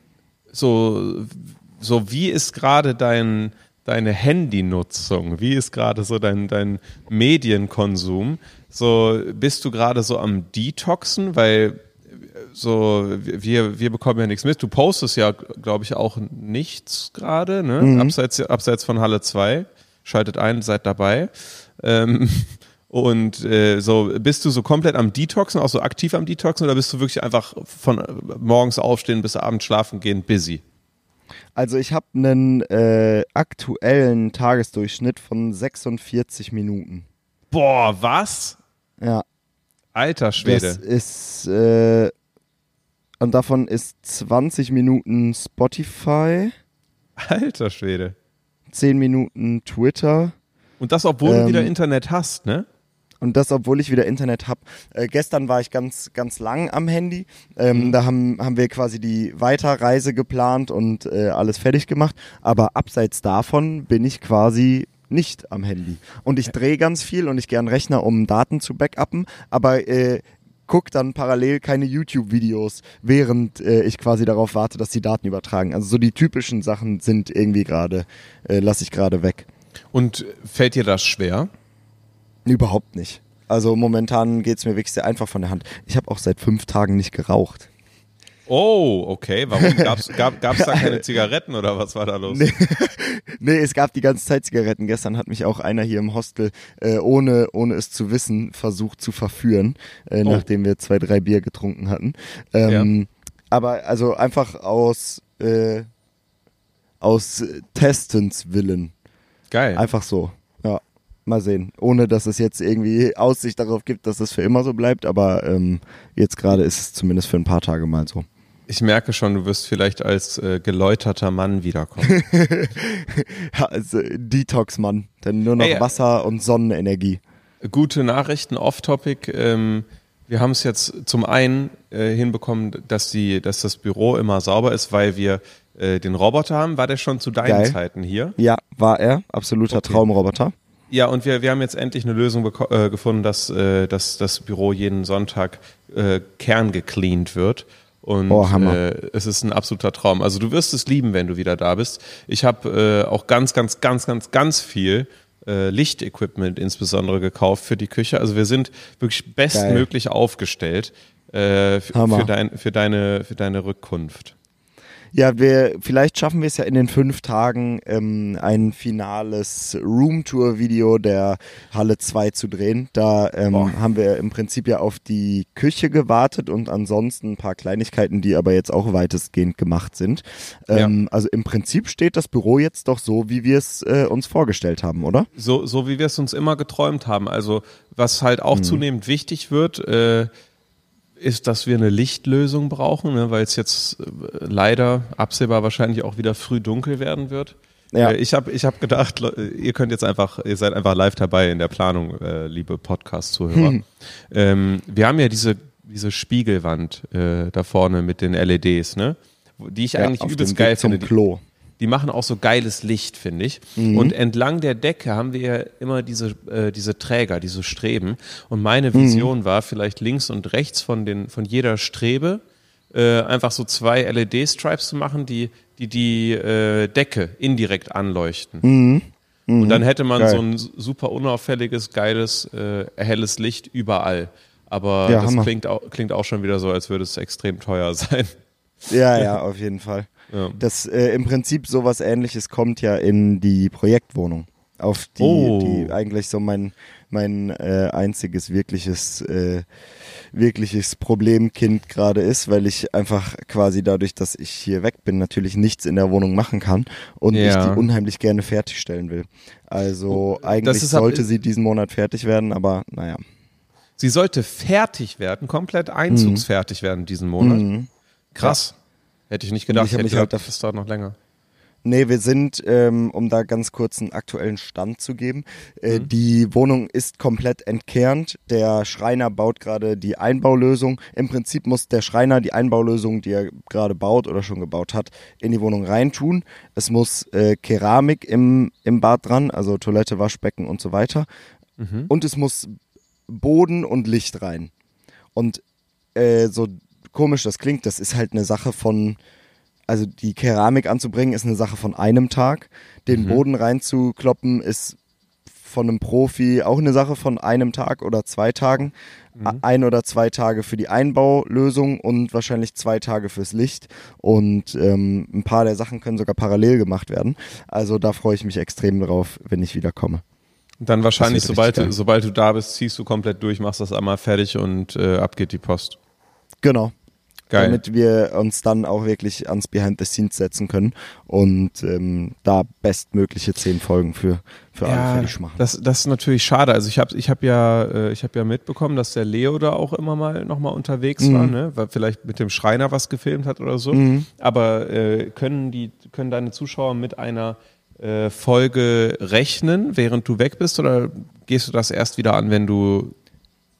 Speaker 2: so, so wie ist gerade dein deine Handynutzung? Wie ist gerade so dein, dein Medienkonsum? So, bist du gerade so am Detoxen? Weil so, wir, wir bekommen ja nichts mit. Du postest ja, glaube ich, auch nichts gerade, ne? Mhm. Abseits, abseits von Halle 2. Schaltet ein, seid dabei. Ähm, und äh, so, bist du so komplett am Detoxen, auch so aktiv am Detoxen, oder bist du wirklich einfach von morgens aufstehen bis abends schlafen gehen busy?
Speaker 1: Also ich habe einen äh, aktuellen Tagesdurchschnitt von 46 Minuten.
Speaker 2: Boah, was?
Speaker 1: Ja.
Speaker 2: Alter Schwede.
Speaker 1: Das ist, äh, und davon ist 20 Minuten Spotify.
Speaker 2: Alter Schwede.
Speaker 1: 10 Minuten Twitter.
Speaker 2: Und das, obwohl ähm, du wieder Internet hast, ne?
Speaker 1: Und das, obwohl ich wieder Internet habe. Äh, gestern war ich ganz, ganz lang am Handy. Ähm, mhm. Da haben, haben wir quasi die Weiterreise geplant und äh, alles fertig gemacht. Aber abseits davon bin ich quasi nicht am Handy. Und ich drehe ganz viel und ich gehe an Rechner, um Daten zu backuppen, aber äh, guck dann parallel keine YouTube-Videos, während äh, ich quasi darauf warte, dass die Daten übertragen. Also so die typischen Sachen sind irgendwie gerade, äh, lasse ich gerade weg.
Speaker 2: Und fällt dir das schwer?
Speaker 1: Überhaupt nicht. Also momentan geht es mir wirklich sehr einfach von der Hand. Ich habe auch seit fünf Tagen nicht geraucht.
Speaker 2: Oh, okay. Warum gab's, gab gab's da keine Zigaretten oder was war da los?
Speaker 1: Nee, nee, es gab die ganze Zeit Zigaretten. Gestern hat mich auch einer hier im Hostel äh, ohne ohne es zu wissen versucht zu verführen, äh, oh. nachdem wir zwei drei Bier getrunken hatten. Ähm, ja. Aber also einfach aus äh, aus Testens Willen.
Speaker 2: Geil.
Speaker 1: Einfach so. Ja, mal sehen. Ohne dass es jetzt irgendwie Aussicht darauf gibt, dass es für immer so bleibt. Aber ähm, jetzt gerade ist es zumindest für ein paar Tage mal so.
Speaker 2: Ich merke schon, du wirst vielleicht als äh, geläuterter Mann wiederkommen.
Speaker 1: ja, also Detox-Mann. Denn nur noch hey, Wasser und Sonnenenergie.
Speaker 2: Gute Nachrichten, off-topic. Ähm, wir haben es jetzt zum einen äh, hinbekommen, dass, die, dass das Büro immer sauber ist, weil wir äh, den Roboter haben. War der schon zu deinen Geil. Zeiten hier?
Speaker 1: Ja, war er. Absoluter okay. Traumroboter.
Speaker 2: Ja, und wir, wir haben jetzt endlich eine Lösung äh, gefunden, dass, äh, dass das Büro jeden Sonntag äh, kerngecleant wird. Und oh, äh, es ist ein absoluter Traum. Also du wirst es lieben, wenn du wieder da bist. Ich habe äh, auch ganz, ganz, ganz, ganz, ganz viel äh, Lichtequipment insbesondere gekauft für die Küche. Also wir sind wirklich bestmöglich Geil. aufgestellt äh, für, dein, für, deine, für deine Rückkunft.
Speaker 1: Ja, wir, vielleicht schaffen wir es ja in den fünf Tagen, ähm, ein finales Roomtour-Video der Halle 2 zu drehen. Da ähm, haben wir im Prinzip ja auf die Küche gewartet und ansonsten ein paar Kleinigkeiten, die aber jetzt auch weitestgehend gemacht sind. Ähm, ja. Also im Prinzip steht das Büro jetzt doch so, wie wir es äh, uns vorgestellt haben, oder?
Speaker 2: So, so wie wir es uns immer geträumt haben. Also was halt auch hm. zunehmend wichtig wird, äh, ist, dass wir eine Lichtlösung brauchen, ne, weil es jetzt äh, leider absehbar wahrscheinlich auch wieder früh dunkel werden wird. Ja. Äh, ich habe ich hab gedacht, ihr könnt jetzt einfach, ihr seid einfach live dabei in der Planung, äh, liebe Podcast-Zuhörer. Hm. Ähm, wir haben ja diese, diese Spiegelwand äh, da vorne mit den LEDs, ne? Die ich ja, eigentlich übelst geil finde.
Speaker 1: Klo
Speaker 2: die machen auch so geiles Licht, finde ich. Mhm. Und entlang der Decke haben wir ja immer diese, äh, diese Träger, diese Streben. Und meine Vision mhm. war, vielleicht links und rechts von, den, von jeder Strebe äh, einfach so zwei LED-Stripes zu machen, die die, die äh, Decke indirekt anleuchten. Mhm. Und mhm. dann hätte man Geil. so ein super unauffälliges, geiles, äh, helles Licht überall. Aber ja, das klingt auch, klingt auch schon wieder so, als würde es extrem teuer sein.
Speaker 1: Ja, ja, auf jeden Fall. Ja. Das äh, im Prinzip sowas ähnliches kommt ja in die Projektwohnung. auf die,
Speaker 2: Oh.
Speaker 1: die eigentlich so mein, mein äh, einziges wirkliches, äh, wirkliches Problemkind gerade ist, weil ich einfach quasi dadurch, dass ich hier weg bin, natürlich nichts in der Wohnung machen kann und ich
Speaker 2: Ja.
Speaker 1: die unheimlich gerne fertigstellen will. Also eigentlich
Speaker 2: ist ab-
Speaker 1: sollte sie diesen Monat fertig werden, aber naja.
Speaker 2: Sie sollte fertig werden, komplett einzugsfertig werden diesen Monat.
Speaker 1: Mhm.
Speaker 2: Krass. Hätte ich nicht gedacht.
Speaker 1: ich
Speaker 2: hätte
Speaker 1: mich
Speaker 2: gedacht,
Speaker 1: halt auf-
Speaker 2: das dauert noch länger.
Speaker 1: Nee, wir sind, ähm, um da ganz kurz einen aktuellen Stand zu geben, äh,
Speaker 2: Mhm.
Speaker 1: die Wohnung ist komplett entkernt. Der Schreiner baut gerade die Einbaulösung. Im Prinzip muss der Schreiner die Einbaulösung, die er gerade baut oder schon gebaut hat, in die Wohnung reintun. Es muss äh, Keramik im, im Bad dran, also Toilette, Waschbecken und so weiter.
Speaker 2: Mhm.
Speaker 1: Und es muss Boden und Licht rein. Und äh, so komisch das klingt, das ist halt eine Sache von, also die Keramik anzubringen ist eine Sache von einem Tag. Den
Speaker 2: Mhm.
Speaker 1: Boden reinzukloppen ist von einem Profi auch eine Sache von einem Tag oder zwei Tagen. A- Ein oder zwei Tage für die Einbaulösung und wahrscheinlich zwei Tage fürs Licht. Und ähm, ein paar der Sachen können sogar parallel gemacht werden. Also da freue ich mich extrem drauf, wenn ich wieder komme.
Speaker 2: Dann wahrscheinlich, sobald du, sobald du da bist, ziehst du komplett durch, machst das einmal fertig und äh, ab geht die Post.
Speaker 1: Genau.
Speaker 2: Geil.
Speaker 1: damit wir uns dann auch wirklich ans Behind the Scenes setzen können und ähm, da bestmögliche zehn Folgen für, für alle fertig machen.
Speaker 2: das, das ist natürlich schade. Also ich habe ich hab ja, äh, ich hab ja mitbekommen, dass der Leo da auch immer mal nochmal unterwegs
Speaker 1: Mhm.
Speaker 2: war, ne? weil vielleicht mit dem Schreiner was gefilmt hat oder so.
Speaker 1: Mhm.
Speaker 2: Aber äh, können, die, können deine Zuschauer mit einer äh, Folge rechnen, während du weg bist, oder gehst du das erst wieder an, wenn du,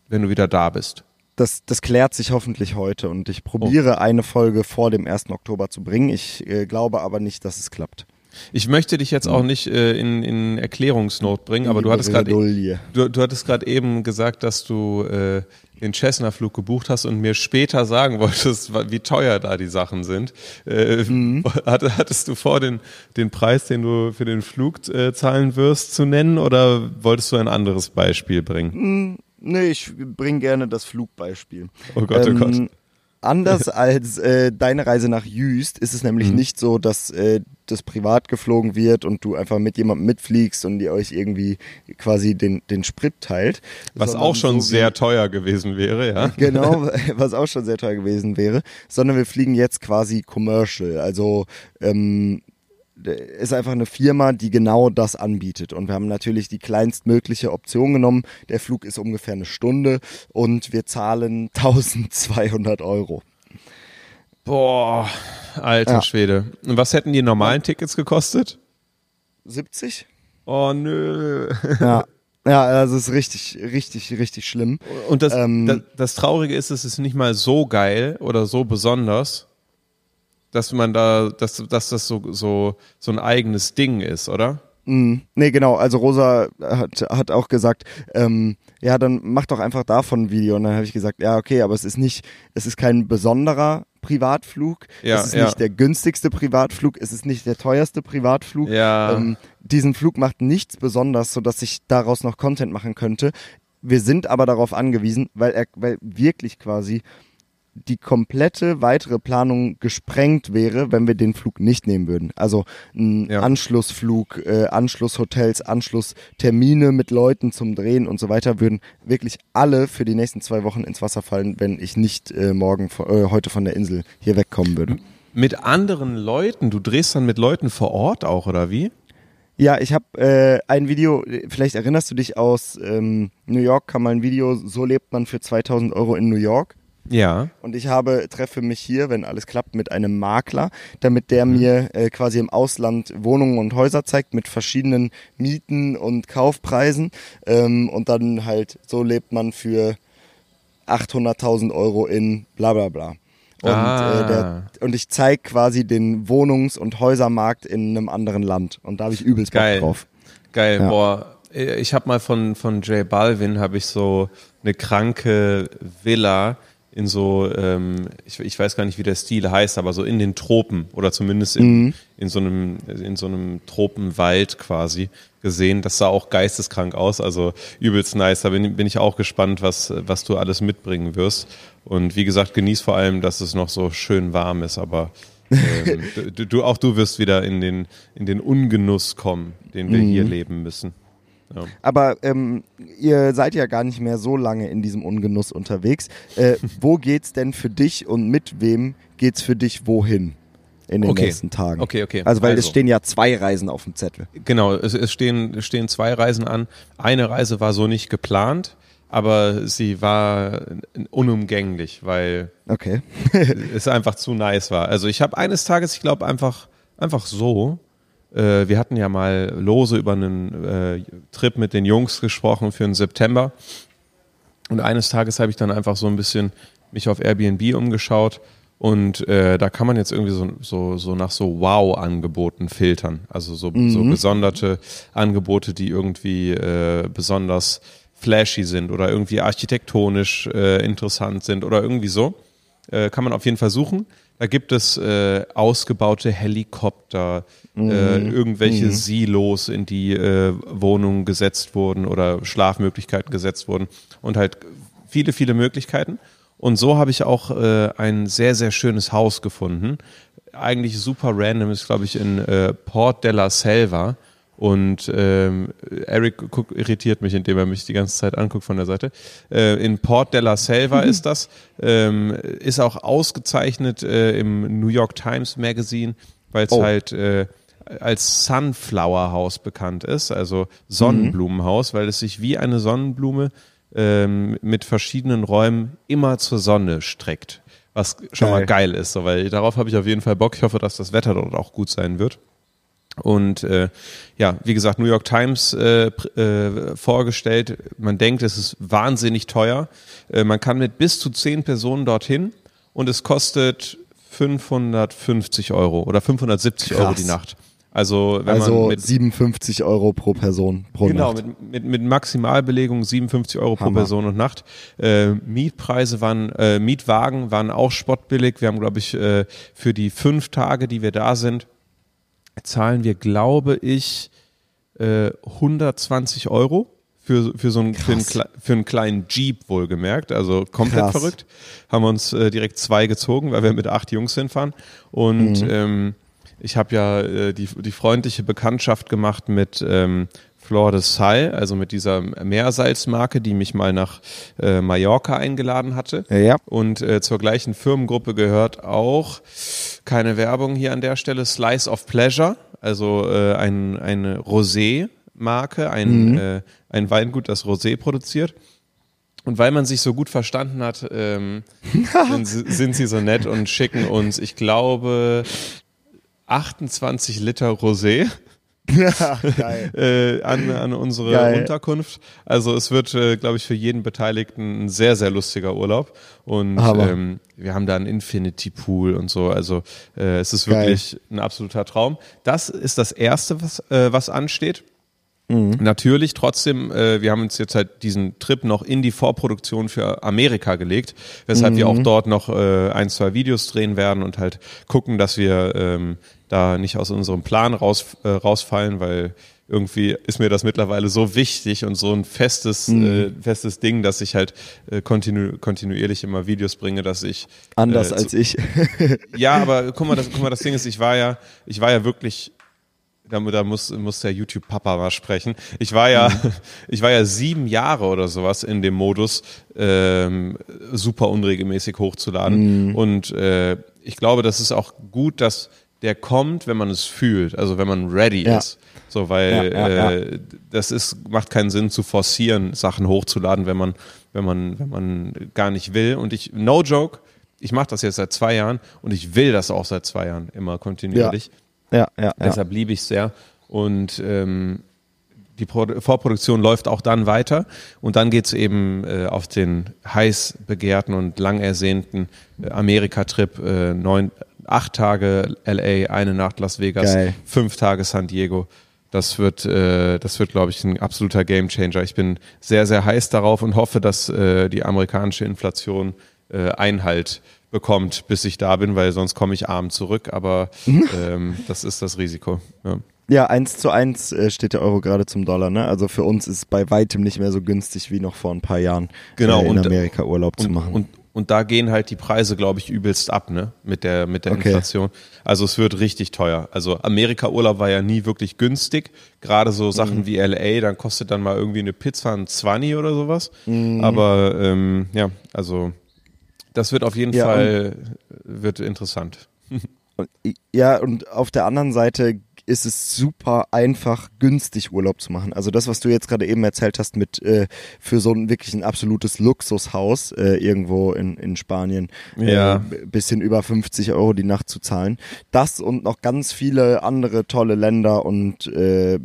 Speaker 2: wenn du wieder da bist?
Speaker 1: Das, das klärt sich hoffentlich heute und ich probiere eine Folge vor dem 1. Oktober zu bringen. Ich äh, glaube aber nicht, dass es klappt.
Speaker 2: Ich möchte dich jetzt auch nicht äh, in, in Erklärungsnot bringen, aber du hattest gerade
Speaker 1: Bredouille.
Speaker 2: Du, du hattest gerade eben gesagt, dass du äh, den Cessna-Flug gebucht hast und mir später sagen wolltest, wie teuer da die Sachen sind. Äh,
Speaker 1: Mhm.
Speaker 2: hatte- Hattest du vor, den, den Preis, den du für den Flug äh, zahlen wirst, zu nennen oder wolltest du ein anderes Beispiel bringen?
Speaker 1: Nee, ich bringe gerne das Flugbeispiel.
Speaker 2: Oh Gott, oh Gott.
Speaker 1: Ähm, Anders als äh, deine Reise nach Jüst ist es nämlich
Speaker 2: Mhm.
Speaker 1: nicht so, dass äh, das privat geflogen wird und du einfach mit jemandem mitfliegst und ihr euch irgendwie quasi den, den Sprit teilt.
Speaker 2: Was auch schon
Speaker 1: so
Speaker 2: sehr teuer gewesen wäre, ja.
Speaker 1: Genau, was auch schon sehr teuer gewesen wäre, sondern wir fliegen jetzt quasi commercial. Also ähm, ist einfach eine Firma, die genau das anbietet. Und wir haben natürlich die kleinstmögliche Option genommen. Der Flug ist ungefähr eine Stunde und wir zahlen 1200 Euro.
Speaker 2: Boah, alter
Speaker 1: Ja.
Speaker 2: Schwede. Und was hätten die normalen Tickets gekostet?
Speaker 1: 70?
Speaker 2: Oh nö.
Speaker 1: Ja. Ja, also es ist richtig, richtig, richtig schlimm.
Speaker 2: Und das,
Speaker 1: Ähm,
Speaker 2: das, das Traurige ist, es ist nicht mal so geil oder so besonders, dass man da, dass, dass das so, so, so ein eigenes Ding ist, oder?
Speaker 1: Mm, nee, genau. Also Rosa hat, hat auch gesagt, ähm, ja, dann mach doch einfach davon ein Video. Und dann habe ich gesagt, ja, okay, aber es ist nicht, es ist kein besonderer Privatflug.
Speaker 2: Ja,
Speaker 1: es ist
Speaker 2: ja.
Speaker 1: nicht der günstigste Privatflug. Es ist nicht der teuerste Privatflug.
Speaker 2: Ja.
Speaker 1: Ähm, diesen Flug macht nichts besonders, sodass ich daraus noch Content machen könnte. Wir sind aber darauf angewiesen, weil er, weil wirklich quasi die komplette weitere Planung gesprengt wäre, wenn wir den Flug nicht nehmen würden. Also ein
Speaker 2: Ja.
Speaker 1: Anschlussflug, äh, Anschlusshotels, Anschlusstermine mit Leuten zum Drehen und so weiter würden wirklich alle für die nächsten zwei Wochen ins Wasser fallen, wenn ich nicht äh, morgen äh, heute von der Insel hier wegkommen würde.
Speaker 2: Mit anderen Leuten, du drehst dann mit Leuten vor Ort auch, oder wie?
Speaker 1: Ja, ich habe äh, ein Video, vielleicht erinnerst du dich aus ähm, New York, kam mal ein Video, so lebt man für 2000 Euro in New York.
Speaker 2: Ja.
Speaker 1: Und ich habe, treffe mich hier, wenn alles klappt, mit einem Makler, damit der mir äh, quasi im Ausland Wohnungen und Häuser zeigt mit verschiedenen Mieten und Kaufpreisen. Ähm, und dann halt, so lebt man für 800.000 Euro in bla bla bla. Und,
Speaker 2: Ah.
Speaker 1: äh, der, und ich zeige quasi den Wohnungs- und Häusermarkt in einem anderen Land. Und da habe ich übelst Bock
Speaker 2: Geil.
Speaker 1: drauf.
Speaker 2: Geil,
Speaker 1: Ja.
Speaker 2: boah. Ich habe mal von, von J Balvin habe ich so eine kranke Villa in so, ähm, ich, ich weiß gar nicht, wie der Stil heißt, aber so in den Tropen oder zumindest in, in, so, einem, in so einem Tropenwald quasi gesehen. Das sah auch geisteskrank aus, also übelst nice. Da bin, bin ich auch gespannt, was, was du alles mitbringen wirst. Und wie gesagt, genieß vor allem, dass es noch so schön warm ist, aber ähm, du, du, auch du wirst wieder in den, in den Ungenuss kommen, den wir mhm. hier leben müssen.
Speaker 1: Ja. Aber ähm, ihr seid ja gar nicht mehr so lange in diesem Ungenuss unterwegs. Äh, wo geht's denn für dich und mit wem geht's für dich wohin? in den okay. nächsten Tagen.
Speaker 2: Okay, okay.
Speaker 1: Also weil also. es stehen ja zwei Reisen auf dem Zettel.
Speaker 2: Genau, es, es stehen, stehen zwei Reisen an. Eine Reise war so nicht geplant, aber sie war unumgänglich, weil
Speaker 1: okay.
Speaker 2: es einfach zu nice war. Also ich habe eines Tages, ich glaube einfach einfach so äh, wir hatten ja mal lose über einen äh, Trip mit den Jungs gesprochen für den September. Und eines Tages habe ich dann einfach so ein bisschen mich auf Airbnb umgeschaut und äh, da kann man jetzt irgendwie so, so, so nach so Wow-Angeboten filtern. Also so, mhm. so gesonderte Angebote, die irgendwie äh, besonders flashy sind oder irgendwie architektonisch äh, interessant sind oder irgendwie so. Äh, kann man auf jeden Fall suchen. Da gibt es äh, ausgebaute Helikopter, äh, mhm. äh, irgendwelche mhm. Silos, in die äh, Wohnungen gesetzt wurden oder Schlafmöglichkeiten gesetzt wurden und halt viele, viele Möglichkeiten. Und so habe ich auch äh, ein sehr, sehr schönes Haus gefunden. Eigentlich super random, ist glaube ich in äh, Port della Selva und ähm, Eric guck, irritiert mich, indem er mich die ganze Zeit anguckt von der Seite. Äh, in Port della Selva mhm. ist das. Ähm, ist auch ausgezeichnet äh, im New York Times Magazine, weil es oh. halt äh, als Sunflower House bekannt ist, also Sonnenblumenhaus, mhm. weil es sich wie eine Sonnenblume ähm, mit verschiedenen Räumen immer zur Sonne streckt. Was schon geil. mal geil ist, so, weil darauf habe ich auf jeden Fall Bock. Ich hoffe, dass das Wetter dort auch gut sein wird. Und äh, ja, wie gesagt, New York Times äh, äh, vorgestellt. Man denkt, es ist wahnsinnig teuer. Äh, man kann mit bis zu zehn Personen dorthin und es kostet 550 Euro oder 570 Krass. Euro die Nacht. Also, wenn
Speaker 1: also
Speaker 2: man
Speaker 1: mit 57 Euro pro Person pro
Speaker 2: genau,
Speaker 1: Nacht.
Speaker 2: Genau, mit, mit, mit Maximalbelegung 57 Euro Hammer. pro Person und Nacht. Äh, Mietpreise waren, äh, Mietwagen waren auch spottbillig. Wir haben, glaube ich, äh, für die fünf Tage, die wir da sind, zahlen wir, glaube ich, äh, 120 Euro für, für so einen, für einen, für einen, kleinen Jeep wohlgemerkt, also komplett Krass. verrückt. Haben wir uns äh, direkt zwei gezogen, weil wir mit acht Jungs hinfahren. Und mhm. ähm, ich habe ja äh, die, die freundliche Bekanntschaft gemacht mit ähm, Flor de Sal, also mit dieser Meersalzmarke, die mich mal nach äh, Mallorca eingeladen hatte.
Speaker 1: Ja.
Speaker 2: Und äh, zur gleichen Firmengruppe gehört auch, keine Werbung hier an der Stelle, Slice of Pleasure, also äh, ein, eine Rosé-Marke, ein, mhm. äh, ein Weingut, das Rosé produziert. Und weil man sich so gut verstanden hat, ähm, sind, sind, sie so nett und schicken uns, ich glaube, 28 Liter Rosé ja, geil. äh, an, an unsere geil. Unterkunft. Also es wird, äh, glaube ich, für jeden Beteiligten ein sehr, sehr lustiger Urlaub. Und ähm, wir haben da einen Infinity Pool und so. Also äh, es ist wirklich geil. ein absoluter Traum. Das ist das Erste, was, äh, was ansteht. Mhm. Natürlich, trotzdem, äh, wir haben uns jetzt halt diesen Trip noch in die Vorproduktion für Amerika gelegt, weshalb mhm. wir auch dort noch äh, ein, zwei Videos drehen werden und halt gucken, dass wir ähm, da nicht aus unserem Plan raus, äh, rausfallen, weil irgendwie ist mir das mittlerweile so wichtig und so ein festes, mhm. äh, festes Ding, dass ich halt äh, kontinu kontinuierlich immer Videos bringe, dass ich
Speaker 1: anders äh, als ich.
Speaker 2: ja, aber guck mal, das, guck mal, das Ding ist, ich war ja, ich war ja wirklich da, da muss, muss der YouTube-Papa mal sprechen. Ich war ja, mhm. ich war ja sieben Jahre oder sowas in dem Modus, ähm, super unregelmäßig hochzuladen. Mhm. Und äh, ich glaube, das ist auch gut, dass der kommt, wenn man es fühlt, also wenn man ready ja. ist. So, weil ja, ja, äh, das ist, macht keinen Sinn zu forcieren, Sachen hochzuladen, wenn man, wenn man, wenn man gar nicht will. Und ich, no joke, ich mache das jetzt seit zwei Jahren und ich will das auch seit zwei Jahren immer kontinuierlich.
Speaker 1: Ja, ja.
Speaker 2: Deshalb liebe ich es sehr. Und ähm, die Pro Vorproduktion läuft auch dann weiter und dann geht es eben äh, auf den heiß begehrten und lang ersehnten äh, Amerika-Trip, äh, neun, acht Tage LA, eine Nacht Las Vegas, Geil. fünf Tage San Diego. Das wird, äh, das wird, glaube ich, ein absoluter Gamechanger. Ich bin sehr, sehr heiß darauf und hoffe, dass äh, die amerikanische Inflation äh, Einhalt bekommt, bis ich da bin, weil sonst komme ich arm zurück. Aber ähm, das ist das Risiko. Ja.
Speaker 1: Ja, eins zu eins äh, steht der Euro gerade zum Dollar, ne? Also für uns ist es bei weitem nicht mehr so günstig wie noch vor ein paar Jahren
Speaker 2: genau,
Speaker 1: äh, in und, Amerika Urlaub
Speaker 2: und,
Speaker 1: zu machen.
Speaker 2: Und, Und da gehen halt die Preise, glaube ich, übelst ab, ne? Mit der, mit der okay. Inflation. Also es wird richtig teuer. Also Amerika-Urlaub war ja nie wirklich günstig. Gerade so Sachen mhm. wie LA, dann kostet dann mal irgendwie eine Pizza ein 20 oder sowas. Mhm. Aber ähm, ja, also das wird auf jeden ja, Fall wird interessant.
Speaker 1: ja, und auf der anderen Seite ist es super einfach, günstig Urlaub zu machen. Also das, was du jetzt gerade eben erzählt hast, mit äh, für so ein wirklich ein absolutes Luxushaus äh, irgendwo in, in Spanien, äh, ja. äh, bisschen über 50 Euro die Nacht zu zahlen. Das und noch ganz viele andere tolle Länder und äh,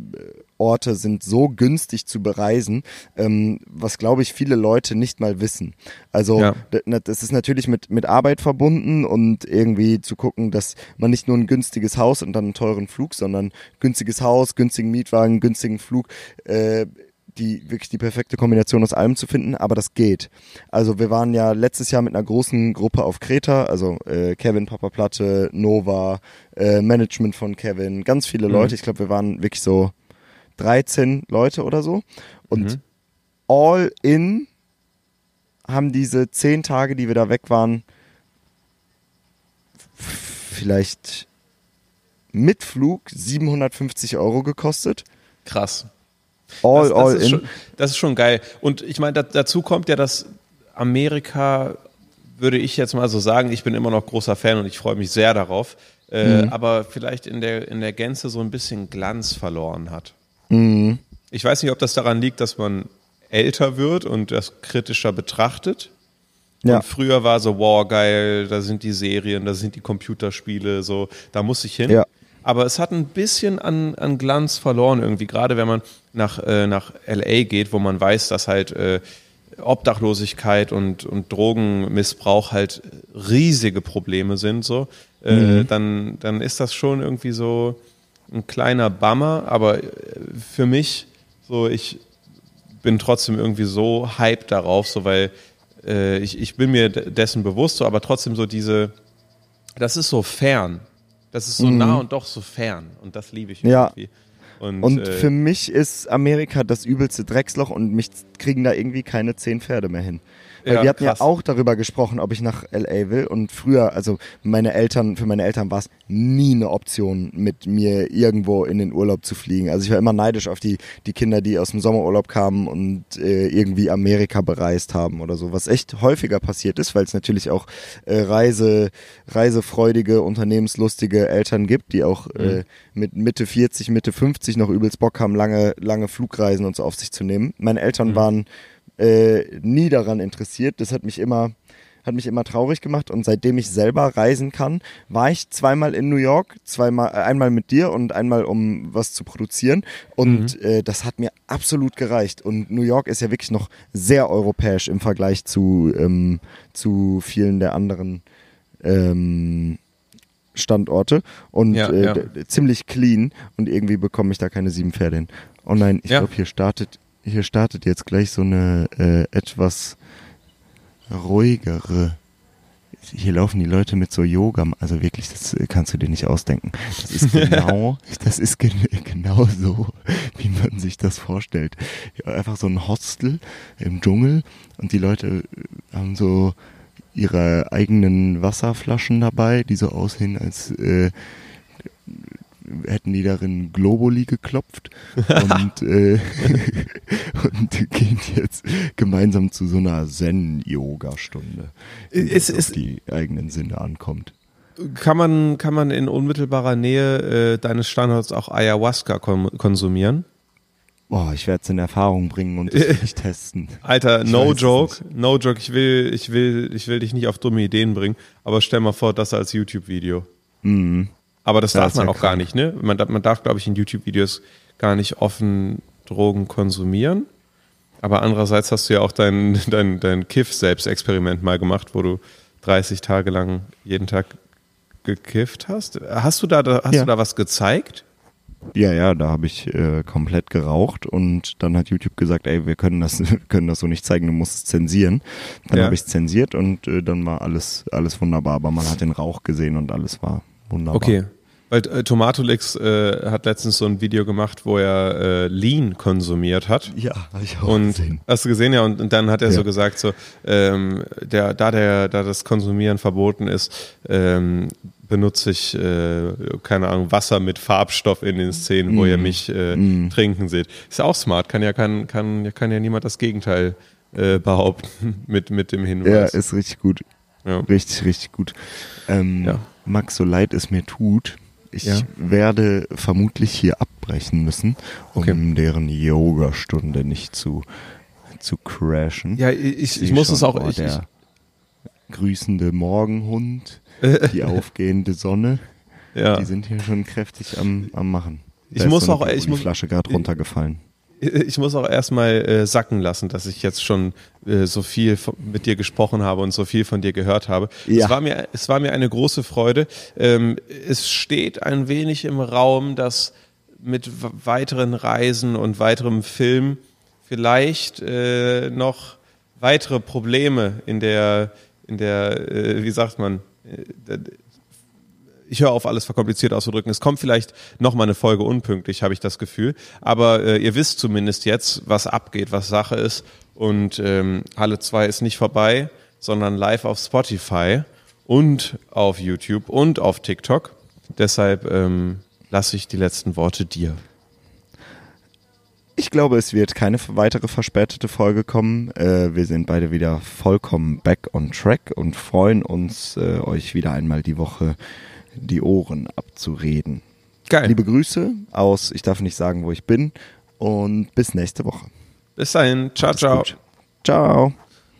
Speaker 1: Orte sind so günstig zu bereisen, ähm, was glaube ich viele Leute nicht mal wissen. Also ja. das ist natürlich mit, mit Arbeit verbunden und irgendwie zu gucken, dass man nicht nur ein günstiges Haus und dann einen teuren Flug, sondern günstiges Haus, günstigen Mietwagen, günstigen Flug, äh, die wirklich die perfekte Kombination aus allem zu finden, aber das geht. Also wir waren ja letztes Jahr mit einer großen Gruppe auf Kreta, also äh, Kevin Papa Platte, Nova, äh, Management von Kevin, ganz viele mhm. Leute. Ich glaube, wir waren wirklich so 13 Leute oder so. Und mhm. all in haben diese 10 Tage, die wir da weg waren, vielleicht mit Flug 750 Euro gekostet.
Speaker 2: Krass.
Speaker 1: All,
Speaker 2: das, das
Speaker 1: all in.
Speaker 2: Schon, das ist schon geil. Und ich meine, da, dazu kommt ja, dass Amerika, würde ich jetzt mal so sagen, ich bin immer noch großer Fan und ich freue mich sehr darauf, äh, mhm. aber vielleicht in der, in der Gänze so ein bisschen Glanz verloren hat. Mhm. Ich weiß nicht, ob das daran liegt, dass man älter wird und das kritischer betrachtet. Ja. Und früher war so, wow, geil, da sind die Serien, da sind die Computerspiele, so, da muss ich hin. Ja. Aber es hat ein bisschen an, an Glanz verloren irgendwie, gerade wenn man nach, äh, nach LA geht, wo man weiß, dass halt äh, Obdachlosigkeit und, und Drogenmissbrauch halt riesige Probleme sind, so, äh, mhm. dann, dann ist das schon irgendwie so, ein kleiner Bummer, aber äh, für mich, so ich bin trotzdem irgendwie so hyped darauf, so weil äh, ich, ich bin mir dessen bewusst, so, aber trotzdem so diese, das ist so fern. Das ist so mhm. nah und doch so fern. Und das liebe ich
Speaker 1: irgendwie. Ja. Und, und äh, für mich ist Amerika das übelste Drecksloch und mich kriegen da irgendwie keine zehn Pferde mehr hin. Weil ja, wir hatten krass. ja auch darüber gesprochen, ob ich nach LA will. Und früher, also meine Eltern, für meine Eltern war es nie eine Option, mit mir irgendwo in den Urlaub zu fliegen. Also ich war immer neidisch auf die, die Kinder, die aus dem Sommerurlaub kamen und äh, irgendwie Amerika bereist haben oder so. Was echt häufiger passiert ist, weil es natürlich auch äh, Reise, reisefreudige, unternehmenslustige Eltern gibt, die auch äh, mhm. äh, mit Mitte 40, Mitte 50 noch übelst Bock haben, lange, lange Flugreisen und so auf sich zu nehmen. Meine Eltern mhm. waren äh, nie daran interessiert. Das hat mich immer hat mich immer traurig gemacht und seitdem ich selber reisen kann, war ich zweimal in New York, zweimal äh, einmal mit dir und einmal um was zu produzieren und mhm. äh, das hat mir absolut gereicht und New York ist ja wirklich noch sehr europäisch im Vergleich zu ähm, zu vielen der anderen ähm, Standorte und ja, äh, ja. ziemlich clean und irgendwie bekomme ich da keine sieben Pferde hin. Oh nein, ich ja. glaube hier startet hier startet jetzt gleich so eine äh, etwas ruhigere. Hier laufen die Leute mit so Yoga, also wirklich, das kannst du dir nicht ausdenken. Das ist genau, das ist gen genau so, wie man sich das vorstellt. Einfach so ein Hostel im Dschungel und die Leute haben so ihre eigenen Wasserflaschen dabei, die so aussehen, als äh, hätten die darin Globuli geklopft und, äh, und gehen jetzt gemeinsam zu so einer Zen-Yoga-Stunde, die auf die eigenen Sinne ankommt.
Speaker 2: Kann man, kann man in unmittelbarer Nähe äh, deines Standorts auch Ayahuasca konsumieren?
Speaker 1: Boah, ich werde es in Erfahrung bringen und es nicht testen.
Speaker 2: Alter, no joke, no joke. Ich will, ich will, ich will dich nicht auf dumme Ideen bringen, aber stell mal vor, das als YouTube-Video. Mhm. Aber das darf man auch krank. gar nicht, ne? Man, man darf, glaube ich, in YouTube-Videos gar nicht offen Drogen konsumieren. Aber andererseits hast du ja auch dein, dein, dein Kiff-Selbstexperiment mal gemacht, wo du 30 Tage lang jeden Tag gekifft hast. Hast du da, hast ja. du da was gezeigt?
Speaker 1: Ja, ja, da habe ich äh, komplett geraucht und dann hat YouTube gesagt, ey, wir können das, können das so nicht zeigen, du musst es zensieren. Dann ja. habe ich es zensiert und äh, dann war alles, alles wunderbar, aber man hat den Rauch gesehen und alles war Wunderbar.
Speaker 2: Okay. Weil äh, Tomatolix äh, hat letztens so ein Video gemacht, wo er äh, Lean konsumiert hat.
Speaker 1: Ja, habe ich auch
Speaker 2: und,
Speaker 1: gesehen.
Speaker 2: Hast du gesehen, ja? Und, und dann hat er
Speaker 1: Ja.
Speaker 2: so gesagt, so, ähm, der, da der, da das Konsumieren verboten ist, ähm, benutze ich, äh, keine Ahnung, Wasser mit Farbstoff in den Szenen, wo ihr
Speaker 1: Mm.
Speaker 2: mich äh, trinken seht. Ist ja auch smart, kann ja, kann, kann, kann ja niemand das Gegenteil äh, behaupten mit, mit dem
Speaker 1: Ja,
Speaker 2: Hinweis.
Speaker 1: ist richtig gut.
Speaker 2: Ja.
Speaker 1: Richtig, richtig gut. Ähm,
Speaker 2: Ja.
Speaker 1: Max, so leid es mir tut, ich
Speaker 2: Ja.
Speaker 1: werde vermutlich hier abbrechen müssen, um
Speaker 2: Okay.
Speaker 1: deren Yoga-Stunde nicht zu, zu crashen.
Speaker 2: Ja, ich, ich
Speaker 1: Sehe
Speaker 2: muss
Speaker 1: schon,
Speaker 2: es auch.
Speaker 1: oh,
Speaker 2: ich, ich,
Speaker 1: grüßende Morgenhund, die aufgehende Sonne,
Speaker 2: ja.
Speaker 1: die sind hier schon kräftig am, am Machen.
Speaker 2: Ich
Speaker 1: Da ist
Speaker 2: muss
Speaker 1: so
Speaker 2: auch- ich muss-
Speaker 1: Flasche gerade runtergefallen.
Speaker 2: Ich muss auch erstmal äh, sacken lassen, dass ich jetzt schon äh, so viel von, mit dir gesprochen habe und so viel von dir gehört habe.
Speaker 1: Ja.
Speaker 2: Es, war mir, es war mir eine große Freude. Ähm, es steht ein wenig im Raum, dass mit weiteren Reisen und weiterem Film vielleicht äh, noch weitere Probleme in der, in der, äh, wie sagt man, äh, ich höre auf, alles verkompliziert auszudrücken. Es kommt vielleicht noch mal eine Folge unpünktlich, habe ich das Gefühl. Aber äh, ihr wisst zumindest jetzt, was abgeht, was Sache ist. Und ähm, Halle 2 ist nicht vorbei, sondern live auf Spotify und auf YouTube und auf TikTok. Deshalb ähm, lasse ich die letzten Worte dir.
Speaker 1: Ich glaube, es wird keine weitere verspätete Folge kommen. Äh, wir sind beide wieder vollkommen back on track und freuen uns, äh, euch wieder einmal die Woche die Ohren abzureden.
Speaker 2: Geil.
Speaker 1: Liebe Grüße aus, ich darf nicht sagen, wo ich bin und bis nächste Woche.
Speaker 2: Bis dahin. Ciao,
Speaker 1: Macht's
Speaker 2: ciao.
Speaker 1: gut. Ciao.